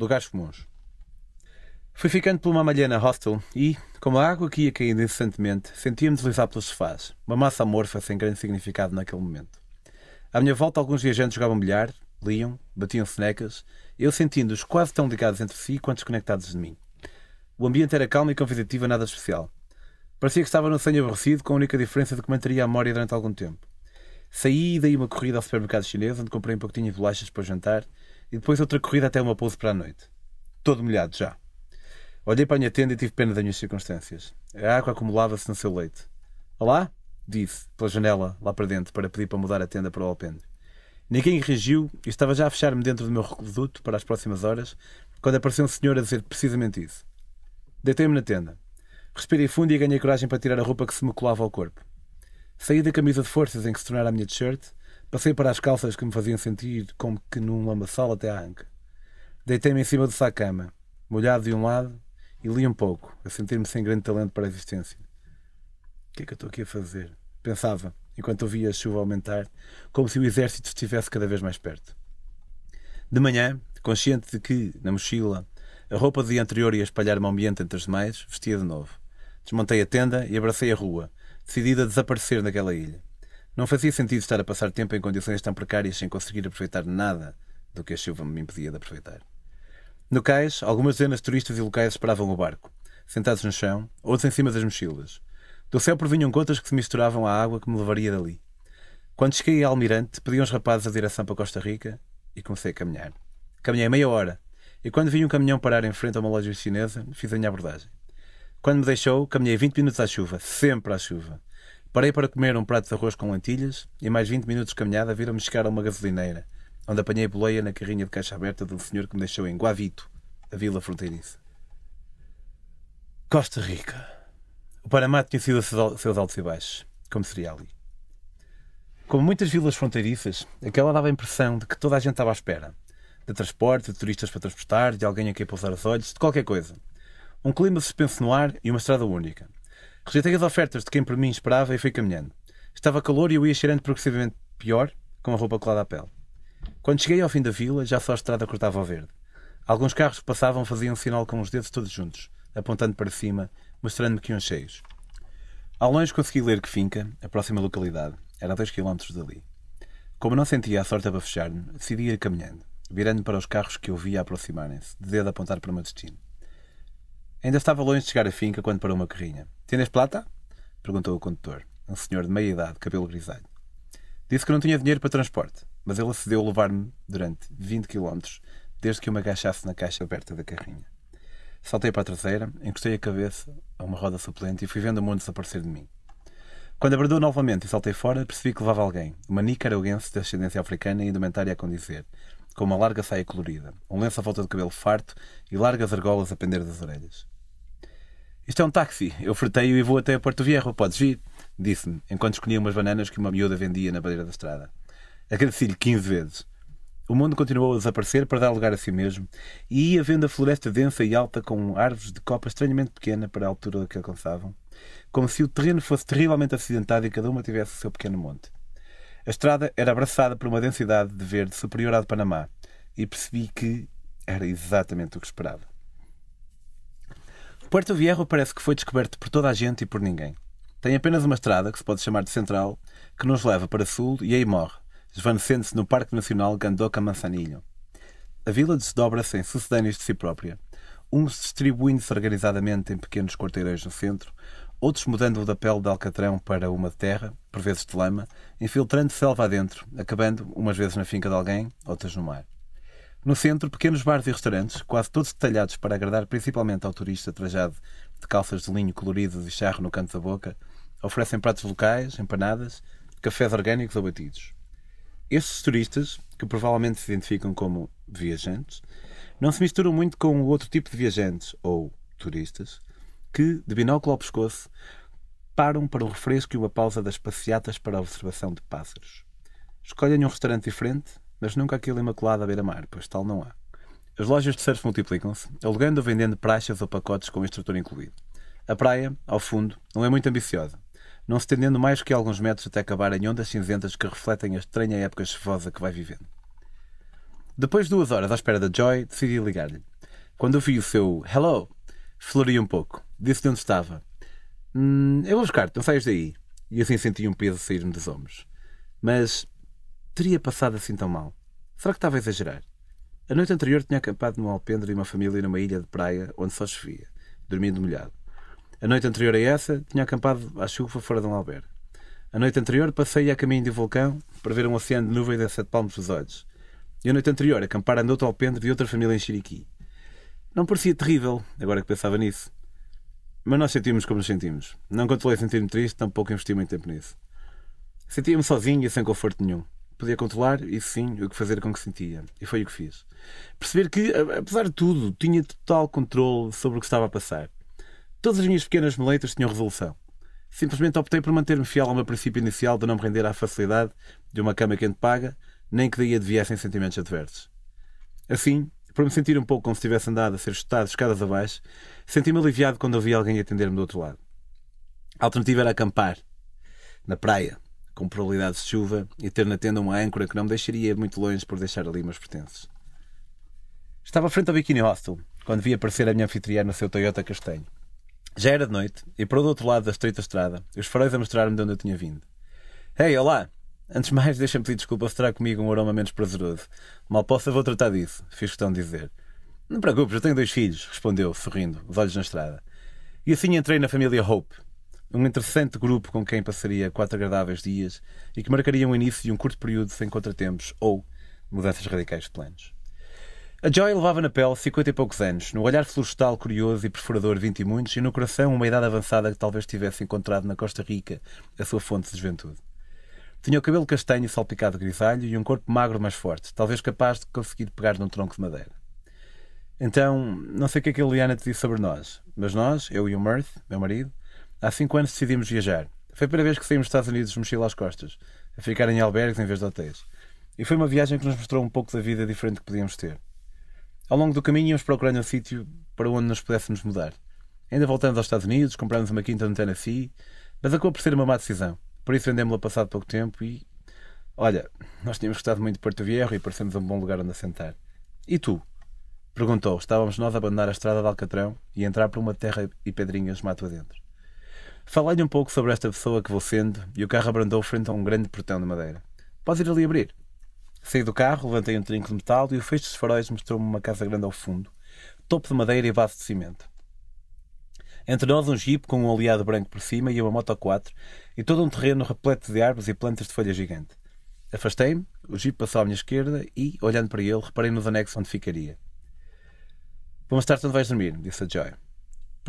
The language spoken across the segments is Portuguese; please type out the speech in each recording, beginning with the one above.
Lugares comuns. Fui ficando por uma malhena hostel e, como a água que ia caindo incessantemente, sentia-me deslizar pelos sofás, uma massa amorfa sem grande significado naquele momento. À minha volta, alguns viajantes jogavam bilhar, liam, batiam sonecas, eu sentindo-os quase tão ligados entre si quanto desconectados de mim. O ambiente era calmo e convidativo, nada especial. Parecia que estava num sonho aborrecido, com a única diferença de que manteria a memória durante algum tempo. Saí e dei uma corrida ao supermercado chinês, onde comprei um pacotinho de bolachas para o jantar, e depois outra corrida até uma pouso para a noite. Todo molhado já. Olhei para a minha tenda e tive pena das minhas circunstâncias. A água acumulava-se no seu leite. Olá? Disse, pela janela, lá para dentro, para pedir para mudar a tenda para o alpendre. Ninguém reagiu e estava já a fechar-me dentro do meu reduto para as próximas horas, quando apareceu um senhor a dizer precisamente isso. Deitei-me na tenda. Respirei fundo e ganhei coragem para tirar a roupa que se me colava ao corpo. Saí da camisa de forças em que se tornara a minha t-shirt, passei para as calças que me faziam sentir como que num lamaçal até à anca. Deitei-me em cima do saco-cama, molhado de um lado, e li um pouco, a sentir-me sem grande talento para a existência. O que é que eu estou aqui a fazer? Pensava, enquanto ouvia a chuva aumentar, como se o exército estivesse cada vez mais perto. De manhã, consciente de que, na mochila, a roupa do dia anterior ia espalhar-me ao ambiente entre os demais, vestia de novo. Desmontei a tenda e abracei a rua, decidida a desaparecer naquela ilha. Não fazia sentido estar a passar tempo em condições tão precárias sem conseguir aproveitar nada do que a chuva me impedia de aproveitar. No cais, algumas dezenas de turistas e locais esperavam o barco, sentados no chão, outros em cima das mochilas. Do céu provinham contas que se misturavam à água que me levaria dali. Quando cheguei a Almirante, pedi aos rapazes a direção para Costa Rica e comecei a caminhar. Caminhei meia hora, e quando vi um caminhão parar em frente a uma loja chinesa, fiz a minha abordagem. Quando me deixou, caminhei 20 minutos à chuva, sempre à chuva. Parei para comer um prato de arroz com lentilhas e mais 20 minutos de caminhada viram-me chegar a uma gasolineira, onde apanhei boleia na carrinha de caixa aberta um senhor que me deixou em Guavito, a vila fronteiriça. Costa Rica. O Panamá tinha sido seus altos e baixos, como seria ali. Como muitas vilas fronteiriças, aquela dava a impressão de que toda a gente estava à espera. De transporte, de turistas para transportar, de alguém a quem pousar os olhos, de qualquer coisa. Um clima suspenso no ar e uma estrada única. Rejeitei as ofertas de quem por mim esperava e fui caminhando. Estava calor e eu ia cheirando progressivamente pior, com a roupa colada à pele. Quando cheguei ao fim da vila, já só a estrada cortava ao verde. Alguns carros que passavam faziam sinal com os dedos todos juntos, apontando para cima, mostrando-me que iam cheios. Ao longe consegui ler que Finca, a próxima localidade, era a dois quilómetros dali. Como não sentia a sorte a bafejar-me, decidi ir caminhando, virando para os carros que eu via aproximarem-se, de dedo a apontar para o meu destino. Ainda estava longe de chegar à finca quando parou uma carrinha. Tienes plata? perguntou o condutor, um senhor de meia idade, cabelo grisalho. Disse que não tinha dinheiro para transporte mas ele acedeu a levar-me durante 20 km, desde que eu me agachasse na caixa aberta da carrinha. Saltei para a traseira, encostei a cabeça a uma roda suplente e fui vendo o mundo desaparecer de mim. Quando abordou novamente e saltei fora, percebi que levava alguém, uma nica arauguense de ascendência africana e indumentária a condizer, com uma larga saia colorida, um lenço à volta do cabelo farto e largas argolas a pender das orelhas. Isto é um táxi, eu freteio e vou até Porto Viejo, podes vir? Disse-me, enquanto escolhia umas bananas que uma miúda vendia na beira da estrada. Agradeci-lhe 15 vezes. O mundo continuou a desaparecer para dar lugar a si mesmo, e ia vendo a floresta densa e alta com árvores de copa estranhamente pequena para a altura que alcançavam, como se o terreno fosse terrivelmente acidentado e cada uma tivesse o seu pequeno monte. A estrada era abraçada por uma densidade de verde superior à de Panamá, e percebi que era exatamente o que esperava. Puerto Viejo parece que foi descoberto por toda a gente e por ninguém. Tem apenas uma estrada, que se pode chamar de central, que nos leva para sul e aí morre, esvanecendo-se no Parque Nacional Gandoca Manzanillo. A vila desdobra-se em sucedâneos de si própria, uns distribuindo-se organizadamente em pequenos quarteirões no centro, outros mudando da pele de alcatrão para uma de terra, por vezes de lama, infiltrando selva adentro, acabando, umas vezes na finca de alguém, outras no mar. No centro, pequenos bares e restaurantes, quase todos detalhados para agradar principalmente ao turista trajado de calças de linho coloridas e charro no canto da boca, oferecem pratos locais, empanadas, cafés orgânicos ou batidos. Estes turistas, que provavelmente se identificam como viajantes, não se misturam muito com o outro tipo de viajantes, ou turistas, que, de binóculo ao pescoço, param para o refresco e uma pausa das passeatas para a observação de pássaros. Escolhem um restaurante diferente, mas nunca aquele imaculado à beira-mar, pois tal não há. As lojas de surf multiplicam-se, alugando ou vendendo praxas ou pacotes com instrutor incluído. A praia, ao fundo, não é muito ambiciosa não se estendendo mais que alguns metros até acabar em ondas cinzentas que refletem a estranha época chuvosa que vai vivendo. Depois de duas horas à espera da Joy, decidi ligar-lhe. Quando eu vi o seu hello, flori um pouco. Disse-lhe onde estava. Hum, eu vou buscar-te, não saias daí. E assim senti um peso sair-me dos ombros. Mas teria passado assim tão mal? Será que estava a exagerar? A noite anterior tinha acampado num alpendre de uma família numa ilha de praia onde só chovia, dormindo molhado. A noite anterior a essa, tinha acampado à chuva fora de um albergue. A noite anterior, passei a caminho de um vulcão para ver um oceano de nuvens a sete palmos dos olhos. E a noite anterior, acampar no outro alpendre de outra família em Chiriqui. Não parecia terrível, agora que pensava nisso. Mas nós sentimos como nos sentimos. Não controlei sentir-me triste, tampouco investi muito tempo nisso. Sentia-me sozinho e sem conforto nenhum. Podia controlar, isso sim, o que fazer com o que sentia. E foi o que fiz. Perceber que, apesar de tudo, tinha total controle sobre o que estava a passar. Todas as minhas pequenas moletas tinham resolução. Simplesmente optei por manter-me fiel ao meu princípio inicial de não me render à facilidade de uma cama quente paga, nem que daí adviessem sentimentos adversos. Assim, por me sentir um pouco como se tivesse andado a ser chutado escadas abaixo, senti-me aliviado quando ouvi alguém atender-me do outro lado. A alternativa era acampar, na praia, com probabilidades de chuva, e ter na tenda uma âncora que não me deixaria muito longe por deixar ali meus pertences. Estava frente ao Bikini Hostel, quando vi aparecer a minha anfitriã no seu Toyota castanho. Já era de noite, e para o outro lado da estreita estrada, os faróis a mostrar-me de onde eu tinha vindo. Ei, olá! Antes de mais, deixa-me pedir desculpa se terá comigo um aroma menos prazeroso. Mal possa, vou tratar disso, fiz questão de dizer. Não preocupes, eu tenho dois filhos, respondeu, sorrindo, os olhos na estrada. E assim entrei na família Hope, um interessante grupo com quem passaria quatro agradáveis dias e que marcaria o início de um curto período sem contratempos ou mudanças radicais de planos. A Joy levava na pele cinquenta e poucos anos, no olhar florestal curioso e perfurador vinte e muitos, e no coração uma idade avançada que talvez tivesse encontrado na Costa Rica a sua fonte de juventude. Tinha o cabelo castanho salpicado de grisalho e um corpo magro mas forte, talvez capaz de conseguir pegar num tronco de madeira. Então, não sei o que é que a Liana te disse sobre nós, mas nós, eu e o Mirth, meu marido, há cinco anos decidimos viajar. Foi a primeira vez que saímos dos Estados Unidos mochila às costas, a ficar em albergues em vez de hotéis. E foi uma viagem que nos mostrou um pouco da vida diferente que podíamos ter. Ao longo do caminho íamos procurando um sítio para onde nos pudéssemos mudar. Ainda voltamos aos Estados Unidos, compramos uma quinta no Tennessee, mas acabou por ser uma má decisão. Por isso vendemos-la passado pouco tempo e... Olha, nós tínhamos gostado muito de Porto Viejo e parecemos um bom lugar onde assentar. E tu? Perguntou. Estávamos nós a abandonar a estrada de Alcatrão e entrar por uma terra e pedrinhas mato adentro. Falei-lhe um pouco sobre esta pessoa que vou sendo e o carro abrandou frente a um grande portão de madeira. Podes ir ali abrir. Saí do carro, levantei um trinco de metal e o fecho dos faróis mostrou-me uma casa grande ao fundo, topo de madeira e base de cimento. Entre nós, um jeep com um aliado branco por cima e uma moto 4 e todo um terreno repleto de árvores e plantas de folha gigante. Afastei-me, o jeep passou à minha esquerda e, olhando para ele, reparei nos anexos onde ficaria. Vamos estar onde vais dormir, disse a Joy.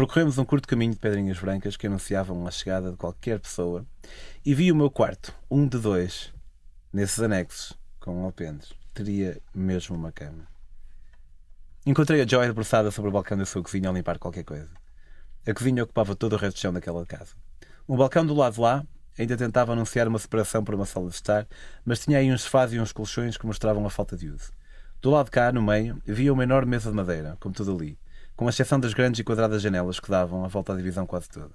Percorremos um curto caminho de pedrinhas brancas que anunciavam a chegada de qualquer pessoa e vi o meu quarto, um de dois, nesses anexos, com alpendres. Teria mesmo uma cama. Encontrei a Joy debruçada sobre o balcão da sua cozinha a limpar qualquer coisa. A cozinha ocupava todo o resto do chão daquela casa. Um balcão do lado de lá ainda tentava anunciar uma separação para uma sala de estar, mas tinha aí uns sofás e uns colchões que mostravam a falta de uso. Do lado de cá, no meio, havia uma enorme mesa de madeira, como tudo ali, com exceção das grandes e quadradas janelas que davam a volta à divisão quase toda.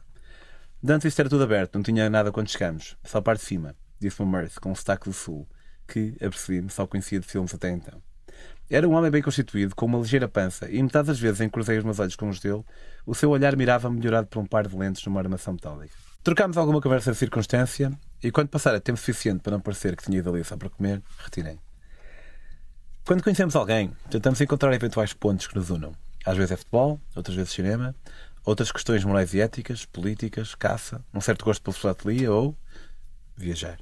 Dante isto era tudo aberto, não tinha nada quando chegamos, só a parte de cima, disse-me Mirth, com um sotaque do sul, que, apercebi-me, só conhecia de filmes até então. Era um homem bem constituído, com uma ligeira pança, e metade das vezes em que cruzei os meus olhos com os dele, o seu olhar mirava melhorado por um par de lentes numa armação metálica. Trocámos alguma conversa de circunstância, e quando passara tempo suficiente para não parecer que tinha ido ali só para comer, retirei. Quando conhecemos alguém, tentamos encontrar eventuais pontos que nos unam. Às vezes é futebol, outras vezes cinema, outras questões morais e éticas, políticas, caça, um certo gosto pela filatelia ou viajar.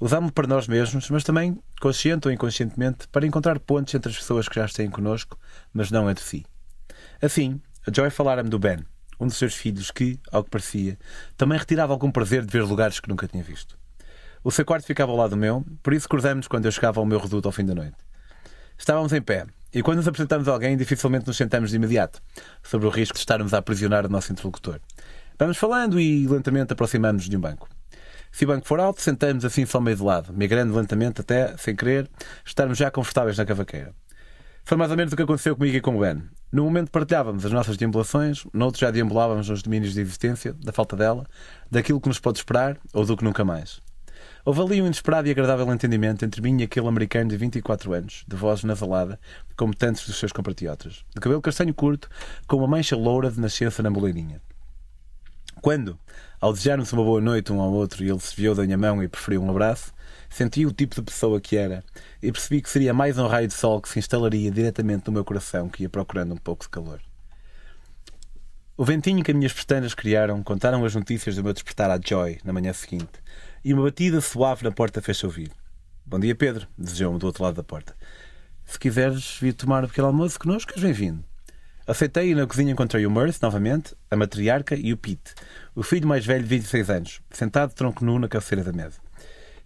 Usámo-lo para nós mesmos, mas também, consciente ou inconscientemente, para encontrar pontos entre as pessoas que já estão connosco, mas não entre si. Assim, a Joy falara-me do Ben, um dos seus filhos que, ao que parecia, também retirava algum prazer de ver lugares que nunca tinha visto. O seu quarto ficava ao lado do meu, por isso cruzamos quando eu chegava ao meu reduto ao fim da noite. Estávamos em pé, e quando nos apresentamos a alguém, dificilmente nos sentamos de imediato, sobre o risco de estarmos a aprisionar o nosso interlocutor. Vamos falando e lentamente aproximamos-nos de um banco. Se o banco for alto, sentamos assim só meio de lado, migrando lentamente até, sem querer, estarmos já confortáveis na cavaqueira. Foi mais ou menos o que aconteceu comigo e com o Ben. No momento partilhávamos as nossas deambulações, noutro já deambulávamos nos domínios de existência, da falta dela, daquilo que nos pode esperar ou do que nunca mais. Houve ali um inesperado e agradável entendimento entre mim e aquele americano de 24 anos, de voz nasalada, como tantos dos seus compatriotas, de cabelo castanho curto, com uma mancha loura de nascença na moleirinha. Quando, ao desejarmos uma boa noite um ao outro e ele se viu da minha mão e preferiu um abraço, senti o tipo de pessoa que era e percebi que seria mais um raio de sol que se instalaria diretamente no meu coração que ia procurando um pouco de calor. O ventinho que as minhas pestanas criaram contaram as notícias do meu despertar à Joy na manhã seguinte e uma batida suave na porta fez-se ouvir. Bom dia, Pedro, desejou-me do outro lado da porta. Se quiseres vir tomar um pequeno almoço connosco, és bem-vindo. Aceitei e na cozinha encontrei o Mirth, novamente, a matriarca e o Pete, o filho mais velho de 26 anos, sentado tronco nu na cabeceira da mesa.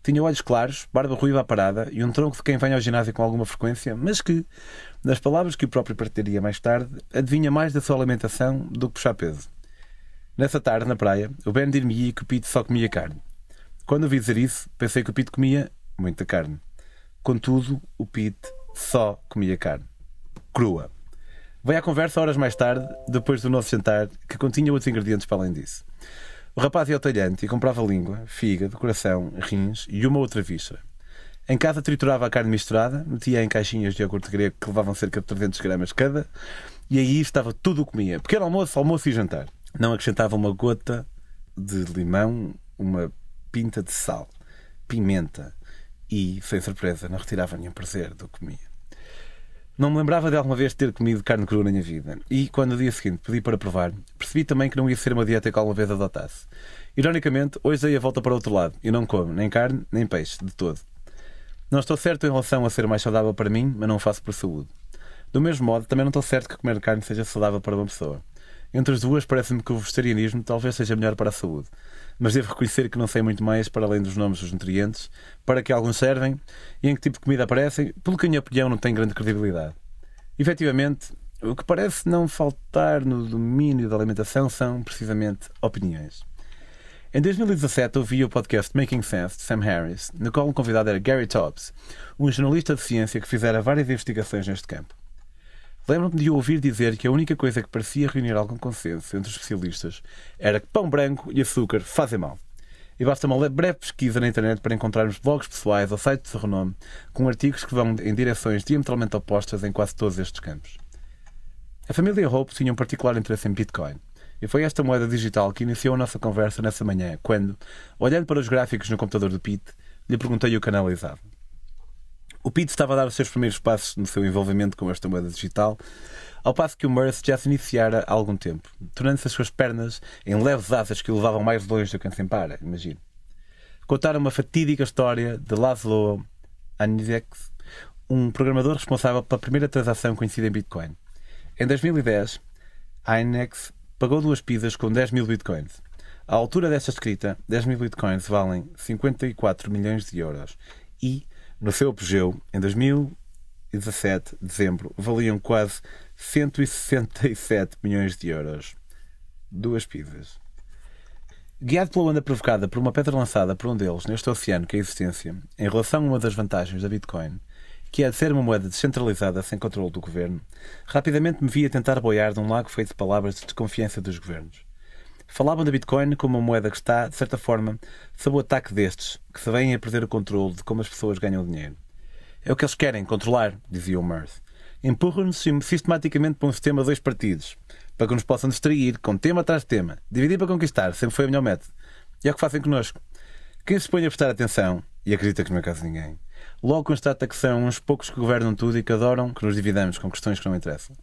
Tinha olhos claros, barba ruiva à parada e um tronco de quem vem ao ginásio com alguma frequência, mas que, nas palavras que o próprio partilharia mais tarde, adivinha mais da sua alimentação do que puxar peso. Nessa tarde, na praia, o Ben dir-me que o Pete só comia carne. Quando ouvi dizer isso, pensei que o Pete comia muita carne. Contudo, o Pete só comia carne. Crua. Veio à conversa horas mais tarde, depois do nosso jantar, que continha outros ingredientes para além disso. O rapaz ia ao talhante e comprava língua, fígado, coração, rins e uma outra víscera. Em casa triturava a carne misturada, metia em caixinhas de iogurte grego que levavam cerca de 300 gramas cada, e aí estava tudo o que comia. Pequeno almoço, almoço e jantar. Não acrescentava uma gota de limão, uma pinta de sal, pimenta e, sem surpresa, não retirava nenhum prazer do que comia. Não me lembrava de alguma vez ter comido carne crua na minha vida. E, quando no dia seguinte pedi para provar, percebi também que não ia ser uma dieta que alguma vez adotasse. Ironicamente, hoje dei a volta para o outro lado e não como nem carne nem peixe, de todo. Não estou certo em relação a ser mais saudável para mim, mas não o faço por saúde. Do mesmo modo, também não estou certo que comer carne seja saudável para uma pessoa. Entre as duas, parece-me que o vegetarianismo talvez seja melhor para a saúde. Mas devo reconhecer que não sei muito mais para além dos nomes dos nutrientes, para que alguns servem e em que tipo de comida aparecem, pelo que a minha opinião não tem grande credibilidade. Efetivamente, o que parece não faltar no domínio da alimentação são, precisamente, opiniões. Em 2017 ouvi o podcast Making Sense de Sam Harris, no qual o convidado era Gary Tobbs, um jornalista de ciência que fizera várias investigações neste campo. Lembro-me de ouvir dizer que a única coisa que parecia reunir algum consenso entre os especialistas era que pão branco e açúcar fazem mal. E basta uma breve pesquisa na internet para encontrarmos blogs pessoais ou sites de renome com artigos que vão em direções diametralmente opostas em quase todos estes campos. A família Hope tinha um particular interesse em Bitcoin. E foi esta moeda digital que iniciou a nossa conversa nessa manhã, quando, olhando para os gráficos no computador do Pete, lhe perguntei o que analisava. O Pete estava a dar os seus primeiros passos no seu envolvimento com esta moeda digital, ao passo que o Mirth já se iniciara há algum tempo, tornando-se as suas pernas em leves asas que o levavam mais longe do que sem para, imagino. Contaram uma fatídica história de Laszlo Anizek, um programador responsável pela primeira transação conhecida em Bitcoin. Em 2010, a Inex pagou duas pizzas com 10 mil bitcoins. À altura desta escrita, 10 mil bitcoins valem 54 milhões de euros e no seu apogeu, em 2017, dezembro, valiam quase 167 milhões de euros. Duas pizzas. Guiado pela onda provocada por uma pedra lançada por um deles neste oceano que é a existência, em relação a uma das vantagens da Bitcoin, que é de ser uma moeda descentralizada sem controle do governo, rapidamente me vi a tentar boiar de um lago feito de palavras de desconfiança dos governos. Falavam da Bitcoin como uma moeda que está, de certa forma, sob o ataque destes, que se vêm a perder o controle de como as pessoas ganham dinheiro. É o que eles querem, controlar, dizia o Mirth. Empurram-nos sistematicamente para um sistema de dois partidos, para que nos possam distrair com tema atrás de tema. Dividir para conquistar sempre foi o melhor método. E é o que fazem connosco. Quem se põe a prestar atenção, e acredita que não é caso ninguém, logo constata que são uns poucos que governam tudo e que adoram que nos dividamos com questões que não interessam.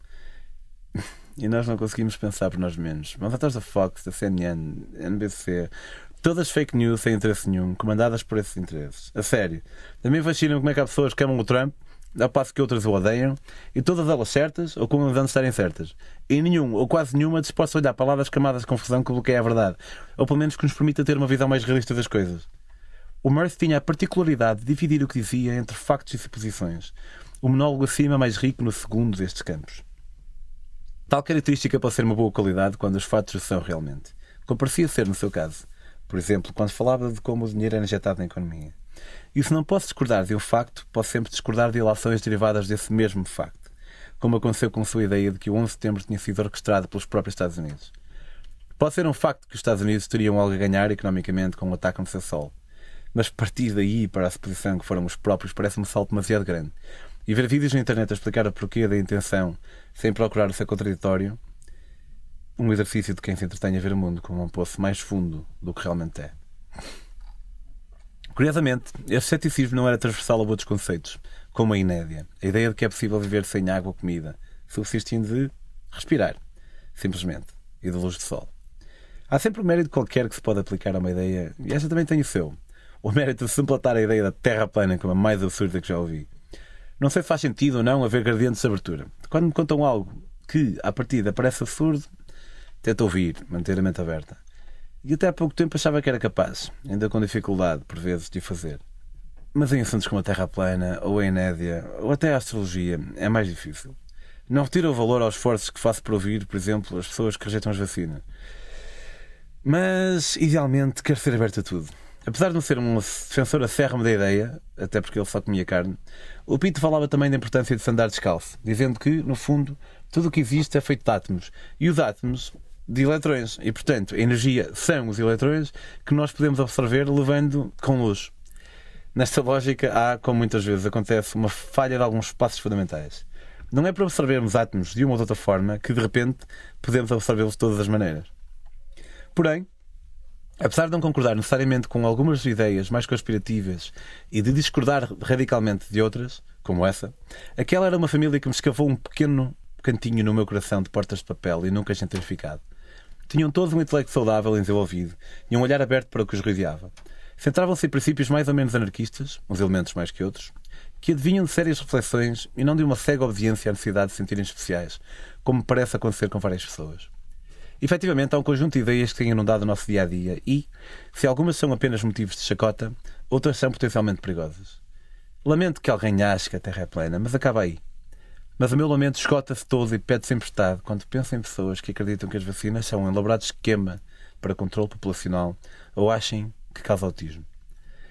E nós não conseguimos pensar por nós mesmos. Mas atrás da Fox, da CNN, NBC, todas fake news sem interesse nenhum, comandadas por esses interesses. A sério. Também fascinam como é que há pessoas que amam o Trump, ao passo que outras o odeiam, e todas elas certas ou com de estarem certas. E nenhum, ou quase nenhuma, disposta a olhar para lá das camadas de confusão que bloqueia a verdade, ou pelo menos que nos permita ter uma visão mais realista das coisas. O Murphy tinha a particularidade de dividir o que dizia entre factos e suposições. O monólogo acima mais rico no segundo destes campos. Tal característica pode ser uma boa qualidade quando os fatos são realmente, como parecia ser no seu caso. Por exemplo, quando falava de como o dinheiro era injetado na economia. E se não posso discordar de um facto, posso sempre discordar de ilações derivadas desse mesmo facto, como aconteceu com a sua ideia de que o 11 de setembro tinha sido orquestrado pelos próprios Estados Unidos. Pode ser um facto que os Estados Unidos teriam algo a ganhar economicamente com o ataque no seu solo. Mas partir daí para a suposição que foram os próprios parece-me um salto demasiado grande. E ver vídeos na internet a explicar o porquê da intenção sem procurar ser contraditório, um exercício de quem se entretém a ver o mundo como um poço mais fundo do que realmente é. Curiosamente, este ceticismo não era transversal a outros conceitos, como a inédia, a ideia de que é possível viver sem água ou comida, subsistindo de respirar, simplesmente, e de luz de sol. Há sempre um mérito qualquer que se pode aplicar a uma ideia, e esta também tem o seu. O mérito de simpletar a ideia da Terra plana como a mais absurda que já ouvi. Não sei se faz sentido ou não haver gradientes de abertura. Quando me contam algo que, à partida, parece absurdo, tento ouvir, manter a mente aberta. E até há pouco tempo achava que era capaz, ainda com dificuldade, por vezes, de fazer. Mas em assuntos como a Terra plana, ou a Enédia, ou até a astrologia, é mais difícil. Não retira o valor aos esforços que faço para ouvir, por exemplo, as pessoas que rejeitam as vacinas. Mas, idealmente, quero ser aberto a tudo. Apesar de não ser um defensor acérrimo da ideia, até porque ele só comia carne, o Pito falava também da importância de se andar descalço, dizendo que, no fundo, tudo o que existe é feito de átomos. E os átomos de eletrões. E, portanto, a energia são os eletrões que nós podemos absorver levando com luz. Nesta lógica, há, como muitas vezes acontece, uma falha de alguns passos fundamentais. Não é para absorvermos átomos de uma ou de outra forma que, de repente, podemos absorvê-los de todas as maneiras. Porém, apesar de não concordar necessariamente com algumas ideias mais conspirativas e de discordar radicalmente de outras, como essa, aquela era uma família que me escavou um pequeno cantinho no meu coração de portas de papel e nunca gentrificado. Tinham todos um intelecto saudável e desenvolvido e um olhar aberto para o que os rodeava. Centravam-se em princípios mais ou menos anarquistas, uns elementos mais que outros, que adivinham de sérias reflexões e não de uma cega obediência à necessidade de se sentirem especiais, como parece acontecer com várias pessoas. Efetivamente, há um conjunto de ideias que têm inundado o nosso dia a dia e, se algumas são apenas motivos de chacota, outras são potencialmente perigosas. Lamento que alguém ache que a Terra é plana, mas acaba aí. Mas o meu lamento esgota-se todo e pede-se emprestado quando penso em pessoas que acreditam que as vacinas são um elaborado esquema para controle populacional ou achem que causa autismo.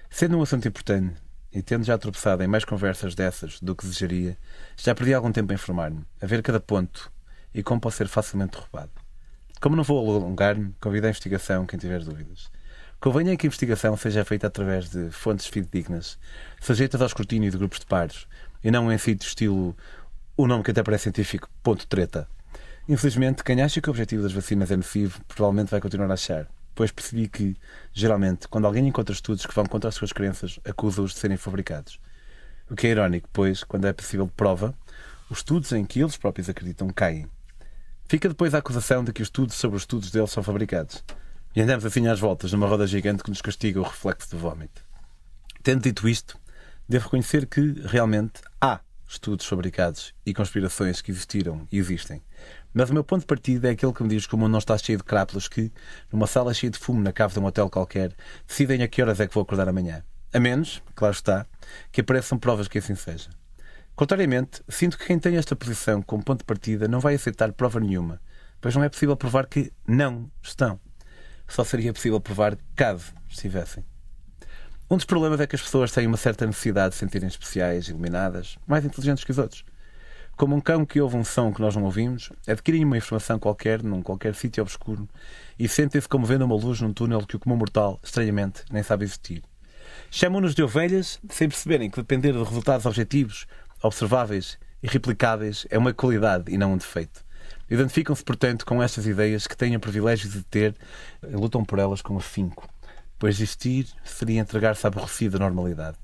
Sendo um assunto importante e tendo já tropeçado em mais conversas dessas do que desejaria, já perdi algum tempo a informar-me, a ver cada ponto e como pode ser facilmente derrubado. Como não vou alongar-me, convido a investigação quem tiver dúvidas. Convenha que a investigação seja feita através de fontes fidedignas, sujeitas ao escrutínio de grupos de pares, e não em sítio estilo o nome que até parece científico, ponto treta. Infelizmente, quem acha que o objetivo das vacinas é nocivo, provavelmente vai continuar a achar, pois percebi que, geralmente, quando alguém encontra estudos que vão contra as suas crenças, acusa-os de serem fabricados. O que é irónico, pois, quando é possível prova, os estudos em que eles próprios acreditam caem. Fica depois a acusação de que os estudos sobre os estudos deles são fabricados. E andamos assim às voltas numa roda gigante que nos castiga o reflexo do vómito. Tendo dito isto, devo reconhecer que, realmente, há estudos fabricados e conspirações que existiram e existem. Mas o meu ponto de partida é aquele que me diz que o mundo não está cheio de crápulas que, numa sala cheia de fumo na cave de um hotel qualquer, decidem a que horas é que vou acordar amanhã. A menos, claro está, que apareçam provas que assim seja. Contrariamente, sinto que quem tem esta posição como ponto de partida não vai aceitar prova nenhuma, pois não é possível provar que não estão. Só seria possível provar caso estivessem. Um dos problemas é que as pessoas têm uma certa necessidade de se sentirem especiais, iluminadas, mais inteligentes que os outros. Como um cão que ouve um som que nós não ouvimos, adquirem uma informação qualquer, num qualquer sítio obscuro, e sentem-se como vendo uma luz num túnel que o comum mortal, estranhamente, nem sabe existir. Chamam-nos de ovelhas sem perceberem que depender de resultados objetivos observáveis e replicáveis é uma qualidade e não um defeito. Identificam-se, portanto, com estas ideias que têm o privilégio de ter e lutam por elas com afinco, pois existir seria entregar-se à aborrecida normalidade.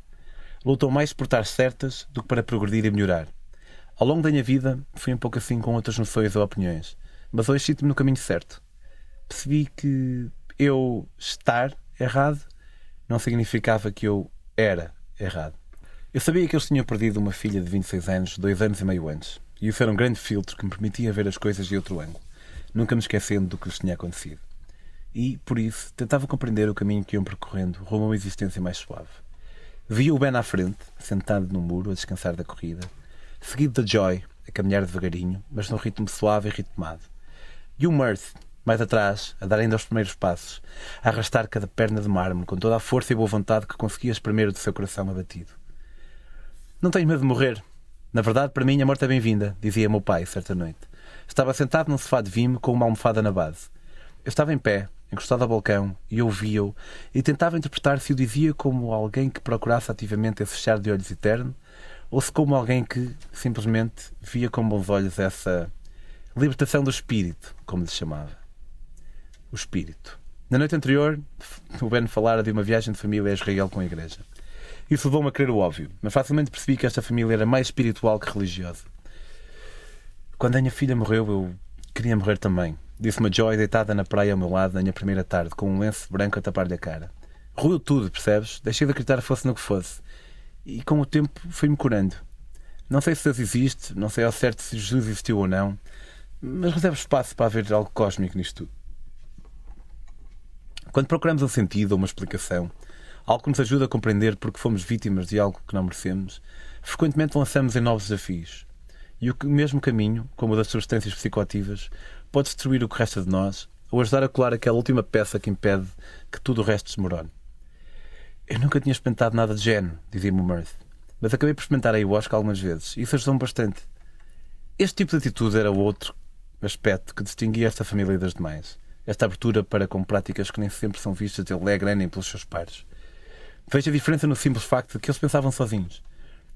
Lutam mais por estar certas do que para progredir e melhorar. Ao longo da minha vida, fui um pouco assim com outras noções ou opiniões, mas hoje sinto-me no caminho certo. Percebi que eu estar errado não significava que eu era errado. Eu sabia que eles tinham perdido uma filha de 26 anos, dois anos e meio antes, e isso era um grande filtro que me permitia ver as coisas de outro ângulo, nunca me esquecendo do que lhes tinha acontecido. E, por isso, tentava compreender o caminho que iam percorrendo rumo a uma existência mais suave. Via o Ben à frente, sentado no muro, a descansar da corrida, seguido da Joy, a caminhar devagarinho, mas num ritmo suave e ritmado. E o Mirth, mais atrás, a dar ainda os primeiros passos, a arrastar cada perna de mármore com toda a força e boa vontade que conseguia espremer do seu coração abatido. Não tenho medo de morrer. Na verdade, para mim, a morte é bem-vinda, dizia meu pai certa noite. Estava sentado num sofá de vime com uma almofada na base. Eu estava em pé, encostado ao balcão, e ouvia-o, e tentava interpretar se o dizia como alguém que procurasse ativamente esse fechar de olhos eterno, ou se como alguém que simplesmente via com bons olhos essa libertação do espírito, como lhe chamava. O espírito. Na noite anterior, o Ben falara de uma viagem de família a Israel com a igreja. Isso levou-me a crer o óbvio, mas facilmente percebi que esta família era mais espiritual que religiosa. Quando a minha filha morreu, eu queria morrer também. Disse-me Joy deitada na praia ao meu lado na minha primeira tarde, com um lenço branco a tapar-lhe a cara. Ruiu tudo, percebes? Deixei de acreditar fosse no que fosse. E com o tempo fui-me curando. Não sei se Deus existe, não sei ao certo se Jesus existiu ou não, mas reservo espaço para haver algo cósmico nisto tudo. Quando procuramos um sentido ou uma explicação, algo que nos ajuda a compreender porque fomos vítimas de algo que não merecemos, frequentemente lançamos em novos desafios. E o mesmo caminho, como o das substâncias psicoativas, pode destruir o que resta de nós ou ajudar a colar aquela última peça que impede que tudo o resto desmorone. Eu nunca tinha experimentado nada de género, dizia-me o Mirth, mas acabei por experimentar a ayahuasca algumas vezes e isso ajudou-me bastante. Este tipo de atitude era outro aspecto que distinguia esta família das demais. Esta abertura para com práticas que nem sempre são vistas de alegre nem pelos seus pares. Vejo a diferença no simples facto de que eles pensavam sozinhos.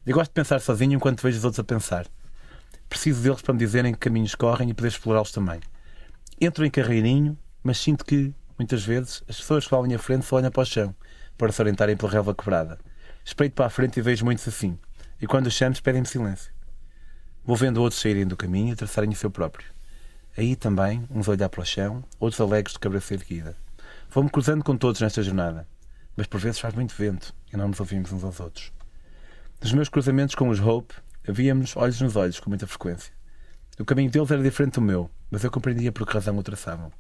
Eu gosto de pensar sozinho enquanto vejo os outros a pensar. Preciso deles para me dizerem que caminhos correm e poder explorá-los também. Entro em carreirinho, mas sinto que, muitas vezes, as pessoas que vão à minha frente só olham para o chão para se orientarem pela relva quebrada. Espreito para a frente e vejo muitos assim. E quando os chamo, pedem-me silêncio. Vou vendo outros saírem do caminho e traçarem o seu próprio. Aí também, uns a olhar para o chão, outros alegres de cabeça erguida. Vou-me cruzando com todos nesta jornada, mas por vezes faz muito vento e não nos ouvimos uns aos outros. Nos meus cruzamentos com os Hope, havíamos olhos nos olhos com muita frequência. O caminho deles era diferente do meu, mas eu compreendia por que razão o traçavam.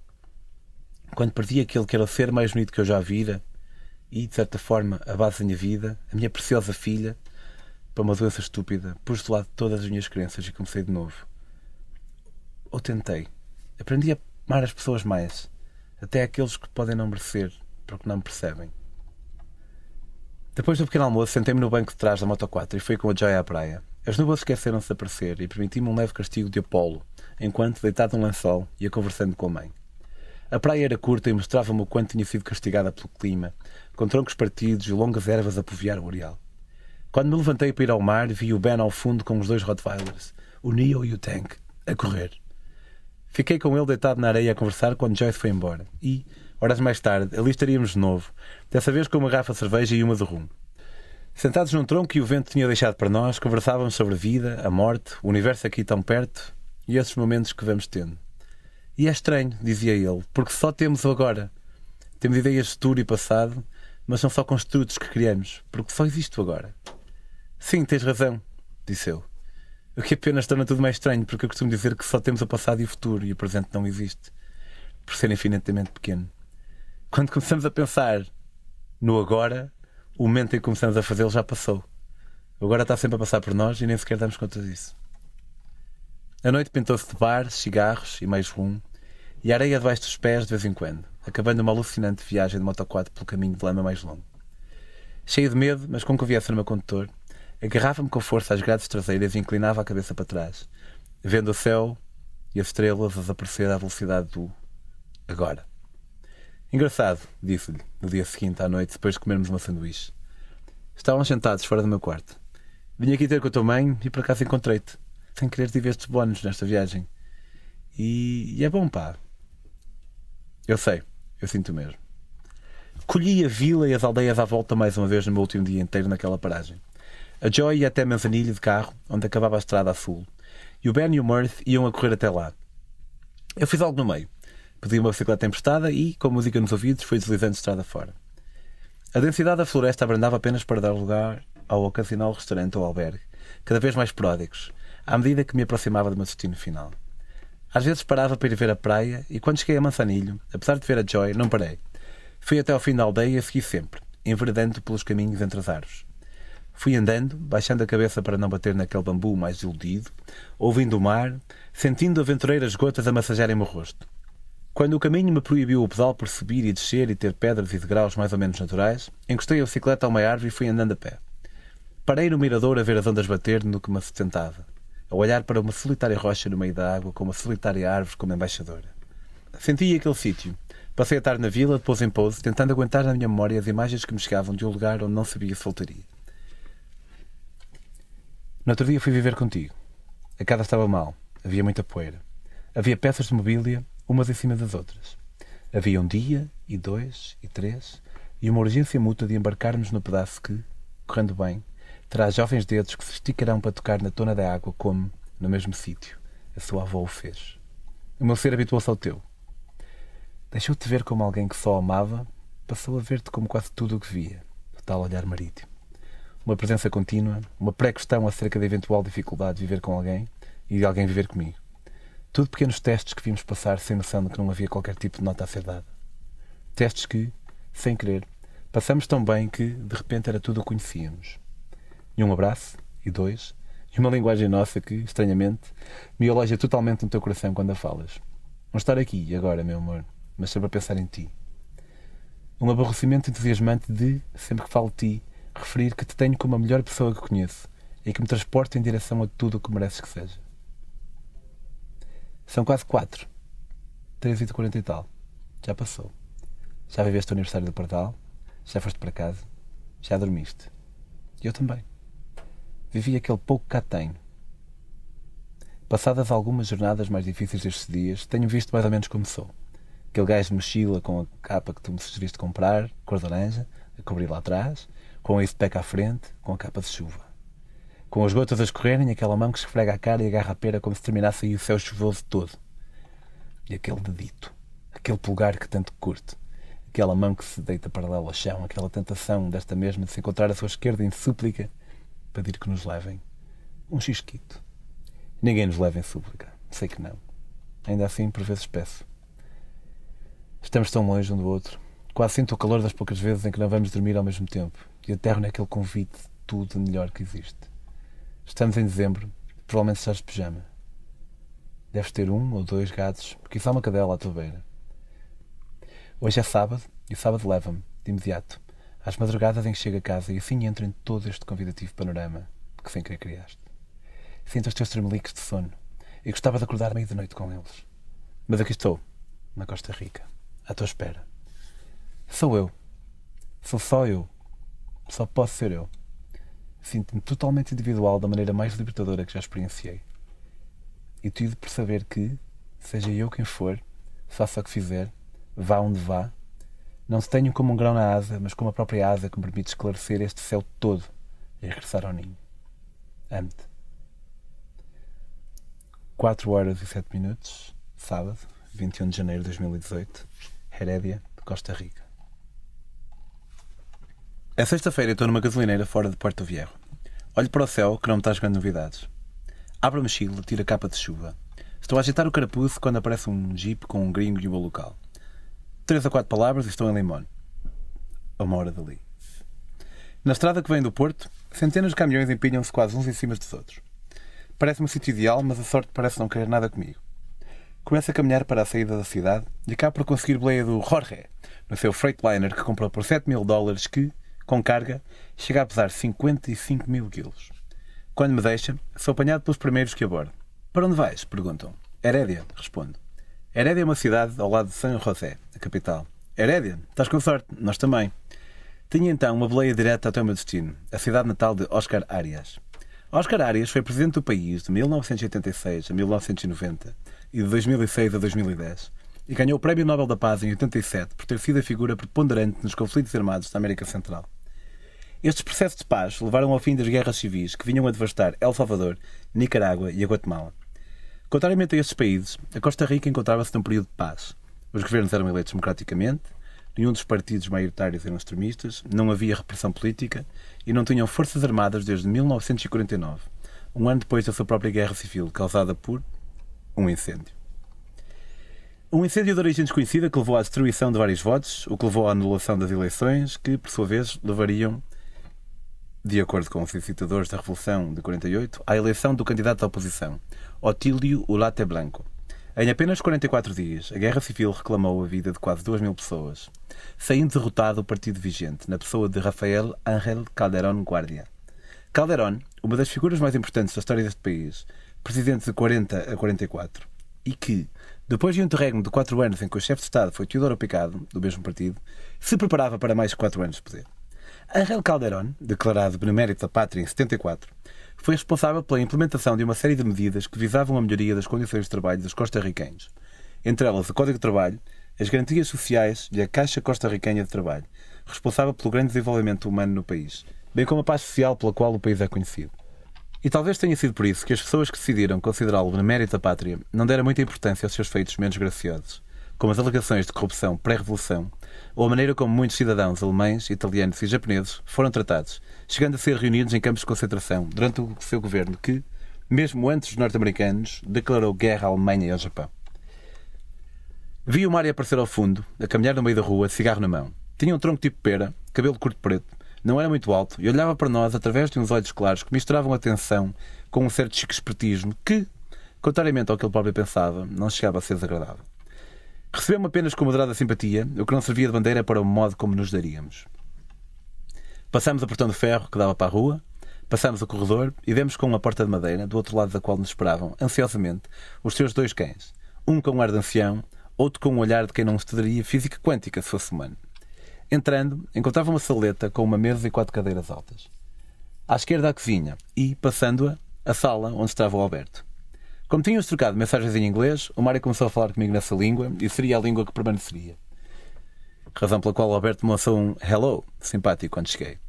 Quando perdi aquele que era o ser mais bonito que eu já vira, e, de certa forma, a base da minha vida, a minha preciosa filha, para uma doença estúpida, pus de lado todas as minhas crenças e comecei de novo ou tentei. Aprendi a amar as pessoas mais, até aqueles que podem não merecer, porque não me percebem. Depois do pequeno almoço, sentei-me no banco de trás da Moto 4 e fui com a Joy à praia. As nuvens esqueceram-se de aparecer e permiti-me um leve castigo de Apolo, enquanto, deitado num lençol, ia conversando com a mãe. A praia era curta e mostrava-me o quanto tinha sido castigada pelo clima, com troncos partidos e longas ervas a povoar o areal. Quando me levantei para ir ao mar, vi o Ben ao fundo com os dois Rottweilers, o Neo e o Tank, a correr. Fiquei com ele deitado na areia a conversar quando Joyce foi embora. E, horas mais tarde, ali estaríamos de novo, dessa vez com uma garrafa de cerveja e uma de rum. Sentados num tronco que o vento tinha deixado para nós, conversávamos sobre a vida, a morte, o universo aqui tão perto e esses momentos que vamos tendo. E é estranho, dizia ele, porque só temos o agora. Temos ideias de futuro e passado, mas são só construtos que criamos, porque só existe o agora. Sim, tens razão, disse eu. O que apenas torna tudo mais estranho, porque eu costumo dizer que só temos o passado e o futuro e o presente não existe, por ser infinitamente pequeno. Quando começamos a pensar no agora, o momento em que começamos a fazê-lo já passou. Agora está sempre a passar por nós e nem sequer damos conta disso. A noite pintou-se de bares, cigarros e mais rum, e areia debaixo dos pés de vez em quando, acabando uma alucinante viagem de moto 4 pelo caminho de lama mais longo. Cheio de medo, mas com confiança no meu condutor, Agarrava-me com força às grades traseiras e inclinava a cabeça para trás, vendo o céu e as estrelas desaparecer à velocidade do agora. Engraçado, disse-lhe, no dia seguinte à noite, depois de comermos uma sanduíche. Estávamos sentados fora do meu quarto. Vim aqui ter com a tua mãe e por acaso encontrei-te. Sem querer tive estes bónus nesta viagem. E, e é bom, pá. Eu sei, eu sinto mesmo. Colhi a vila e as aldeias à volta mais uma vez no meu último dia inteiro naquela paragem. A Joy ia até Manzanilho de carro, onde acabava a estrada a sul, e o Ben e o Mirth iam a correr até lá. Eu fiz algo no meio. Pedi uma bicicleta emprestada e, com música nos ouvidos, fui deslizando de estrada fora. A densidade da floresta abrandava apenas para dar lugar ao ocasional restaurante ou albergue, cada vez mais pródigos, à medida que me aproximava do meu destino final. Às vezes parava para ir ver a praia e, quando cheguei a Manzanilho, apesar de ver a Joy, não parei. Fui até ao fim da aldeia e segui sempre, enveredando pelos caminhos entre as árvores. Fui andando, baixando a cabeça para não bater naquele bambu mais iludido, ouvindo o mar, sentindo aventureiras gotas a massagearem-me o rosto. Quando o caminho me proibiu o pedal por subir e descer e ter pedras e degraus mais ou menos naturais, encostei a bicicleta a uma árvore e fui andando a pé. Parei no mirador a ver as ondas bater no que me sustentava, a olhar para uma solitária rocha no meio da água com uma solitária árvore como embaixadora. Senti aquele sítio, Passei a tarde na vila, de pouso em pouso, tentando aguentar na minha memória as imagens que me chegavam de um lugar onde não sabia se voltaria. No outro dia fui viver contigo. A casa estava mal, havia muita poeira. Havia peças de mobília, umas em cima das outras. Havia um dia, e dois, e três, e uma urgência mútua de embarcarmos no pedaço que, correndo bem, terá jovens dedos que se esticarão para tocar na tona da água como, no mesmo sítio, a sua avó o fez. O meu ser habituou-se ao teu. Deixou-te ver como alguém que só amava, passou a ver-te como quase tudo o que via, o tal olhar marítimo. Uma presença contínua, uma pré-questão acerca da eventual dificuldade de viver com alguém e de alguém viver comigo. Tudo pequenos testes que vimos passar sem noção de que não havia qualquer tipo de nota a ser dada. Testes que, sem querer, passamos tão bem que, de repente, era tudo o que conhecíamos. E um abraço, e dois, e uma linguagem nossa que, estranhamente, me aloja totalmente no teu coração quando a falas. Não estar aqui agora, meu amor, mas sempre a pensar em ti. Um aborrecimento entusiasmante de, sempre que falo de ti, referir que te tenho como a melhor pessoa que conheço e que me transporta em direção a tudo o que mereces que seja. São quase quatro. Três e quarenta e tal. Já passou. Já viveste o aniversário do Pardal. Já foste para casa. Já dormiste. Eu também. Vivi aquele pouco que cá tenho. Passadas algumas jornadas mais difíceis destes dias, tenho visto mais ou menos como sou. Aquele gajo de mochila com a capa que tu me sugeriste comprar, cor de laranja, a cobrir lá atrás, com a pack à frente, com a capa de chuva. Com as gotas a escorrerem, aquela mão que esfrega a cara e agarra a pera como se terminasse aí o céu chuvoso todo. E aquele dedito, aquele pulgar que tanto curte, aquela mão que se deita paralelo ao chão, aquela tentação desta mesma de se encontrar à sua esquerda em súplica, pedir que nos levem um xisquito. Ninguém nos leva em súplica, sei que não. Ainda assim, por vezes peço. Estamos tão longe um do outro. Quase sinto o calor das poucas vezes em que não vamos dormir ao mesmo tempo e aterro naquele convite tudo melhor que existe. Estamos em dezembro, provavelmente estás de pijama. Deves ter um ou dois gatos, porque há uma cadela à tua beira. Hoje é sábado e o sábado leva-me, de imediato, às madrugadas em que chego a casa e assim entro em todo este convidativo panorama que sem querer criaste. Sinto os teus tremeliques de sono e gostava de acordar meio de noite com eles. Mas aqui estou, na Costa Rica, à tua espera. Sou eu. Sou só eu. Só posso ser eu. Sinto-me totalmente individual da maneira mais libertadora que já experienciei. E tive por saber que, seja eu quem for, faça o que fizer, vá onde vá, não se tenho como um grão na asa, mas como a própria asa que me permite esclarecer este céu todo e regressar ao ninho. Amo-te. 4 horas e 7 minutos, sábado, 21 de janeiro de 2018, Herédia, de Costa Rica. É sexta-feira estou numa gasolineira fora de Porto Viejo. Olho para o céu, que não me está jogando novidades. Abro a mochila, tiro a capa de chuva. Estou a agitar o carapuço quando aparece um jeep com um gringo e um local. Três a quatro palavras e estou em Limón. A uma hora dali. Na estrada que vem do Porto, centenas de caminhões empilham-se quase uns em cima dos outros. Parece-me um sítio ideal, mas a sorte parece não querer nada comigo. Começo a caminhar para a saída da cidade e acabo por conseguir boleia do Jorge, no seu Freightliner que comprou por 7 mil dólares que, com carga, chega a pesar 55 mil quilos. Quando me deixa, sou apanhado pelos primeiros que abordo. Para onde vais? perguntam. Herédia, respondo. Herédia é uma cidade ao lado de São José, a capital. Herédia, estás com sorte, nós também. Tinha então uma boleia direta até o meu destino, a cidade natal de Oscar Arias. Oscar Arias foi presidente do país de 1986 a 1990 e de 2006 a 2010 e ganhou o Prémio Nobel da Paz em 87 por ter sido a figura preponderante nos conflitos armados da América Central. Estes processos de paz levaram ao fim das guerras civis que vinham a devastar El Salvador, Nicarágua e a Guatemala. Contrariamente a estes países, a Costa Rica encontrava-se num período de paz. Os governos eram eleitos democraticamente, nenhum dos partidos maioritários eram extremistas, não havia repressão política e não tinham forças armadas desde 1949, um ano depois da sua própria guerra civil, causada por um incêndio. Um incêndio de origem desconhecida que levou à destruição de vários votos, o que levou à anulação das eleições, que, por sua vez, levariam de acordo com os incitadores da Revolução de 48, à eleição do candidato da oposição, Otílio Ulate Blanco. Em apenas 44 dias, a Guerra Civil reclamou a vida de quase 2 mil pessoas, saindo derrotado o partido vigente, na pessoa de Rafael Ángel Calderón Guardia. Calderón, uma das figuras mais importantes da história deste país, presidente de 40 a 44, e que, depois de um interregno de quatro anos em que o chefe de Estado foi Teodoro Picado, do mesmo partido, se preparava para mais quatro anos de poder. Angel Calderón, declarado Benemérito da Pátria em 74, foi responsável pela implementação de uma série de medidas que visavam a melhoria das condições de trabalho dos costarriquenhos, entre elas o Código de Trabalho, as garantias sociais e a Caixa Costarriquenha de Trabalho, responsável pelo grande desenvolvimento humano no país, bem como a paz social pela qual o país é conhecido. E talvez tenha sido por isso que as pessoas que decidiram considerá-lo benemérito da pátria não deram muita importância aos seus feitos menos graciosos, como as alegações de corrupção pré-revolução ou a maneira como muitos cidadãos alemães, italianos e japoneses foram tratados, chegando a ser reunidos em campos de concentração durante o seu governo que, mesmo antes dos norte-americanos, declarou guerra à Alemanha e ao Japão. Vi o Mário aparecer ao fundo, a caminhar no meio da rua, cigarro na mão. Tinha um tronco tipo pera, cabelo curto preto, não era muito alto e olhava para nós através de uns olhos claros que misturavam atenção com um certo chique espertismo que, contrariamente ao que ele próprio pensava, não chegava a ser desagradável. Recebeu-me apenas com moderada simpatia, o que não servia de bandeira para o modo como nos daríamos. Passámos a portão de ferro que dava para a rua, passámos o corredor e demos com uma porta de madeira, do outro lado da qual nos esperavam, ansiosamente, os seus dois cães. Um com um ar de ancião, outro com um olhar de quem não estudaria física quântica se fosse humano. Entrando, encontrava uma saleta com uma mesa e quatro cadeiras altas. À esquerda a cozinha e, passando-a, a sala onde estava o Alberto. Como tínhamos trocado mensagens em inglês, o Mário começou a falar comigo nessa língua e seria a língua que permaneceria. Razão pela qual o Alberto me lançou um hello simpático quando cheguei.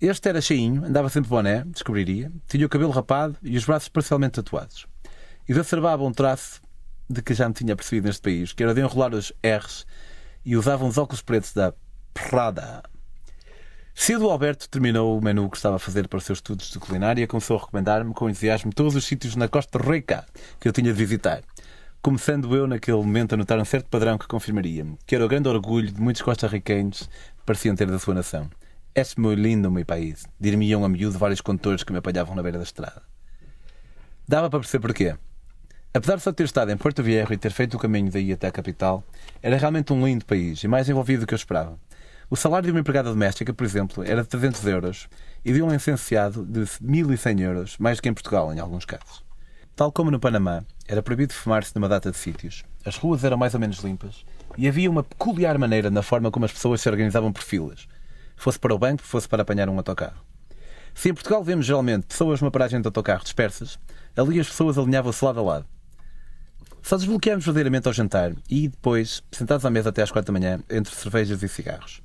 Este era cheinho, andava sempre boné, descobriria, tinha o cabelo rapado e os braços parcialmente tatuados. E observava um traço de que já me tinha percebido neste país, que era de enrolar os R's e usava uns óculos pretos da Prada. Cedo o Alberto terminou o menu que estava a fazer para os seus estudos de culinária e começou a recomendar-me com entusiasmo todos os sítios na Costa Rica que eu tinha de visitar. Começando eu, naquele momento, a notar um certo padrão que confirmaria-me, que era o grande orgulho de muitos costarriquenhos que pareciam ter da sua nação. És muito lindo, meu país, dir-me-iam a miúdo vários condutores que me apanhavam na beira da estrada. Dava para perceber porquê. Apesar de só ter estado em Porto Viejo e ter feito o caminho daí até a capital, era realmente um lindo país e mais envolvido do que eu esperava. O salário de uma empregada doméstica, por exemplo, era de 300 euros e de um licenciado de 1.100 euros, mais do que em Portugal, em alguns casos. Tal como no Panamá, era proibido fumar-se numa data de sítios, as ruas eram mais ou menos limpas e havia uma peculiar maneira na forma como as pessoas se organizavam por filas, fosse para o banco, fosse para apanhar um autocarro. Se em Portugal vemos geralmente pessoas numa paragem de autocarro dispersas, ali as pessoas alinhavam-se lado a lado. Só desbloqueámos verdadeiramente ao jantar e depois, sentados à mesa até às quatro da manhã, entre cervejas e cigarros.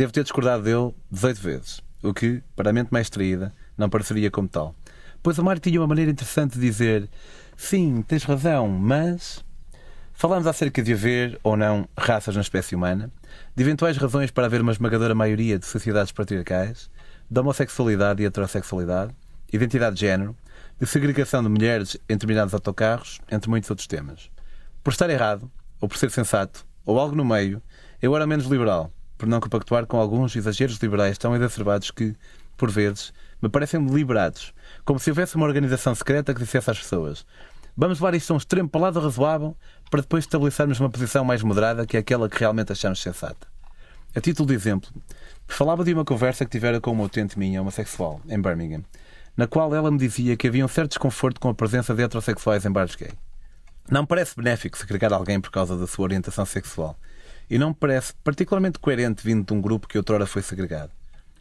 Devo ter discordado dele 18 vezes, o que, para a mente mais traída, não pareceria como tal. Pois o Mário tinha uma maneira interessante de dizer: Sim, tens razão, mas. Falámos acerca de haver ou não raças na espécie humana, de eventuais razões para haver uma esmagadora maioria de sociedades patriarcais, da homossexualidade e heterossexualidade, identidade de género, de segregação de mulheres em determinados autocarros, entre muitos outros temas. Por estar errado, ou por ser sensato, ou algo no meio, eu era menos liberal, por não compactuar com alguns exageros liberais tão exacerbados que, por vezes, me parecem liberados, como se houvesse uma organização secreta que dissesse às pessoas: vamos levar isto a um extremo para o lado razoável para depois estabelecermos uma posição mais moderada que é aquela que realmente achamos sensata. A título de exemplo, falava de uma conversa que tivera com uma utente minha homossexual, em Birmingham, na qual ela me dizia que havia um certo desconforto com a presença de heterossexuais em bares gay. Não parece benéfico segregar alguém por causa da sua orientação sexual, e não me parece particularmente coerente vindo de um grupo que outrora foi segregado.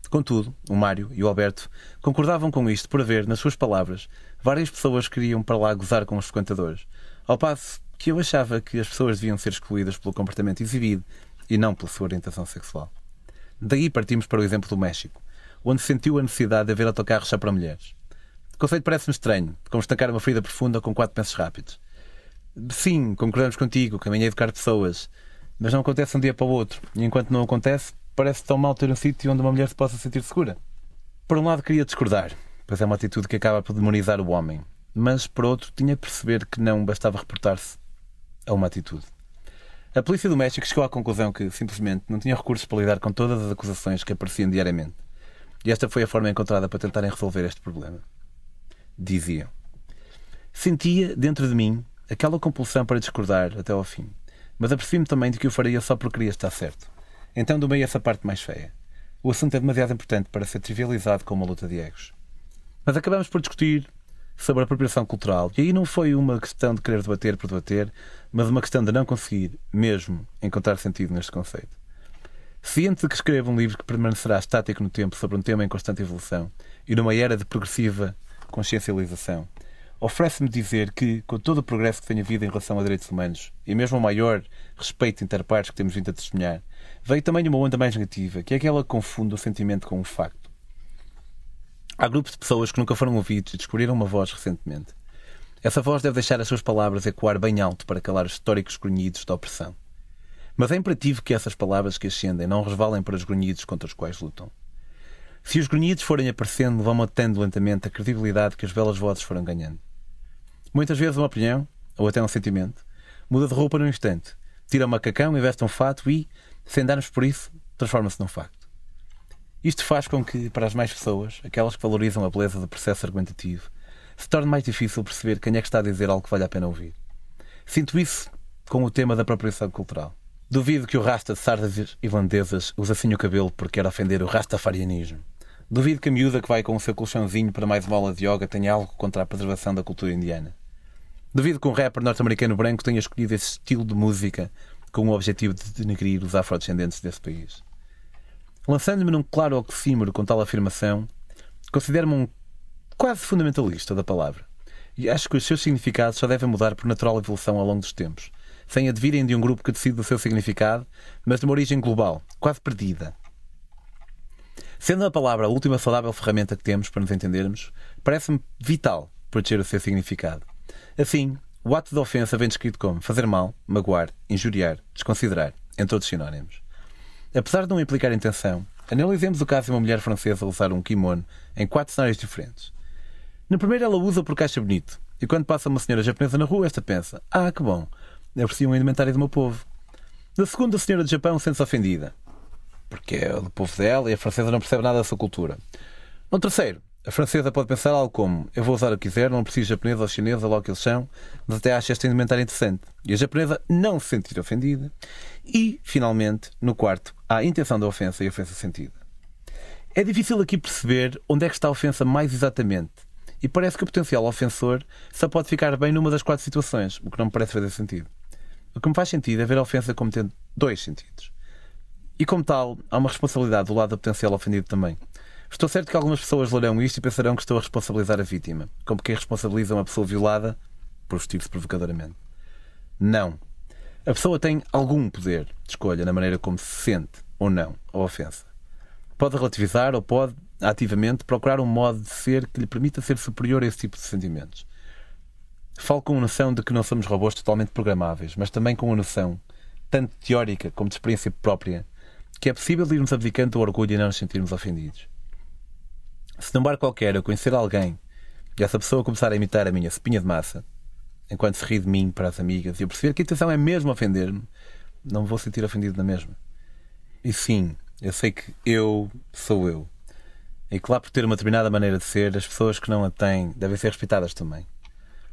Contudo, o Mário e o Alberto concordavam com isto por haver, nas suas palavras, várias pessoas que queriam para lá gozar com os frequentadores, ao passo que eu achava que as pessoas deviam ser excluídas pelo comportamento exibido e não pela sua orientação sexual. Daí partimos para o exemplo do México, onde sentiu a necessidade de haver autocarros só para mulheres. O conceito parece-me estranho, como estancar uma ferida profunda com quatro pensos rápidos. Sim, concordamos contigo, caminho é educar pessoas, mas não acontece de um dia para o outro. E enquanto não acontece, parece tão mal ter um sítio onde uma mulher se possa sentir segura. Por um lado, queria discordar, pois é uma atitude que acaba por demonizar o homem. Mas, por outro, tinha de perceber que não bastava reportar-se a uma atitude. A polícia do México chegou à conclusão que, simplesmente, não tinha recursos para lidar com todas as acusações que apareciam diariamente. E esta foi a forma encontrada para tentarem resolver este problema. Diziam. Sentia, dentro de mim, aquela compulsão para discordar até ao fim. Mas apercebi-me também de que o faria só porque queria estar certo. Então domei essa parte mais feia. O assunto é demasiado importante para ser trivializado com uma luta de egos. Mas acabamos por discutir sobre a apropriação cultural. E aí não foi uma questão de querer debater por debater, mas uma questão de não conseguir mesmo encontrar sentido neste conceito. Ciente de que escreva um livro que permanecerá estático no tempo sobre um tema em constante evolução e numa era de progressiva consciencialização, oferece-me dizer que, com todo o progresso que tem havido em relação a direitos humanos e mesmo o maior respeito interpares que temos vindo a testemunhar, veio também uma onda mais negativa, que é aquela que confunde o sentimento com o facto. Há grupos de pessoas que nunca foram ouvidos e descobriram uma voz recentemente. Essa voz deve deixar as suas palavras ecoar bem alto para calar os históricos grunhidos da opressão. Mas é imperativo que essas palavras que ascendem não resvalem para os grunhidos contra os quais lutam. Se os grunhidos forem aparecendo, vão matando lentamente a credibilidade que as belas vozes foram ganhando. Muitas vezes uma opinião, ou até um sentimento, muda de roupa num instante, tira um macacão e veste um fato e, sem darmos por isso, transforma-se num facto. Isto faz com que, para as mais pessoas, aquelas que valorizam a beleza do processo argumentativo, se torne mais difícil perceber quem é que está a dizer algo que vale a pena ouvir. Sinto isso com o tema da apropriação cultural. Duvido que o rasta de sardas irlandesas use assim o cabelo porque quer ofender o rastafarianismo. Duvido que a miúda que vai com o seu colchãozinho para mais uma aula de yoga tenha algo contra a preservação da cultura indiana. Duvido que um rapper norte-americano branco tenha escolhido esse estilo de música com o objetivo de denegrir os afrodescendentes desse país. Lançando-me num claro oxímoro com tal afirmação, considero-me um quase fundamentalista da palavra. E acho que os seus significados só devem mudar por natural evolução ao longo dos tempos, sem advirem de um grupo que decide o seu significado, mas de uma origem global, quase perdida. Sendo a palavra a última saudável ferramenta que temos para nos entendermos, parece-me vital proteger o seu significado. Assim, o ato de ofensa vem descrito como fazer mal, magoar, injuriar, desconsiderar, entre outros sinónimos. Apesar de não implicar intenção, analisemos o caso de uma mulher francesa usar um kimono em quatro cenários diferentes. No primeiro, ela usa porque acha bonito, e quando passa uma senhora japonesa na rua, esta pensa: Ah, que bom, aprecia um indumentário do meu povo. No segundo, a senhora do Japão sente-se ofendida porque é do povo dela e a francesa não percebe nada da sua cultura. No terceiro, a francesa pode pensar algo como: eu vou usar o que quiser, não preciso ou chinês, ou logo que eles são, mas até acho este indumentário interessante. E a japonesa não se sentir ofendida. E, finalmente, no quarto, há a intenção da ofensa e a ofensa sentida. É difícil aqui perceber onde é que está a ofensa mais exatamente. E parece que o potencial ofensor só pode ficar bem numa das quatro situações, o que não me parece fazer sentido. O que me faz sentido é ver a ofensa como tendo dois sentidos. E como tal, há uma responsabilidade do lado do potencial ofendido também. Estou certo que algumas pessoas lerão isto e pensarão que estou a responsabilizar a vítima, como quem responsabiliza uma pessoa violada por vestir-se provocadoramente. Não. A pessoa tem algum poder de escolha na maneira como se sente ou não a ofensa. Pode relativizar ou pode, ativamente, procurar um modo de ser que lhe permita ser superior a esse tipo de sentimentos. Falo com a noção de que não somos robôs totalmente programáveis, mas também com a noção, tanto teórica como de experiência própria, que é possível irmos abdicando do orgulho e não nos sentirmos ofendidos. Se num bar qualquer eu conhecer alguém e essa pessoa começar a imitar a minha espinha de massa, enquanto se ri de mim para as amigas, e eu perceber que a intenção é mesmo ofender-me, não me vou sentir ofendido na mesma. E sim, eu sei que eu sou eu. E que lá por ter uma determinada maneira de ser, as pessoas que não a têm devem ser respeitadas também.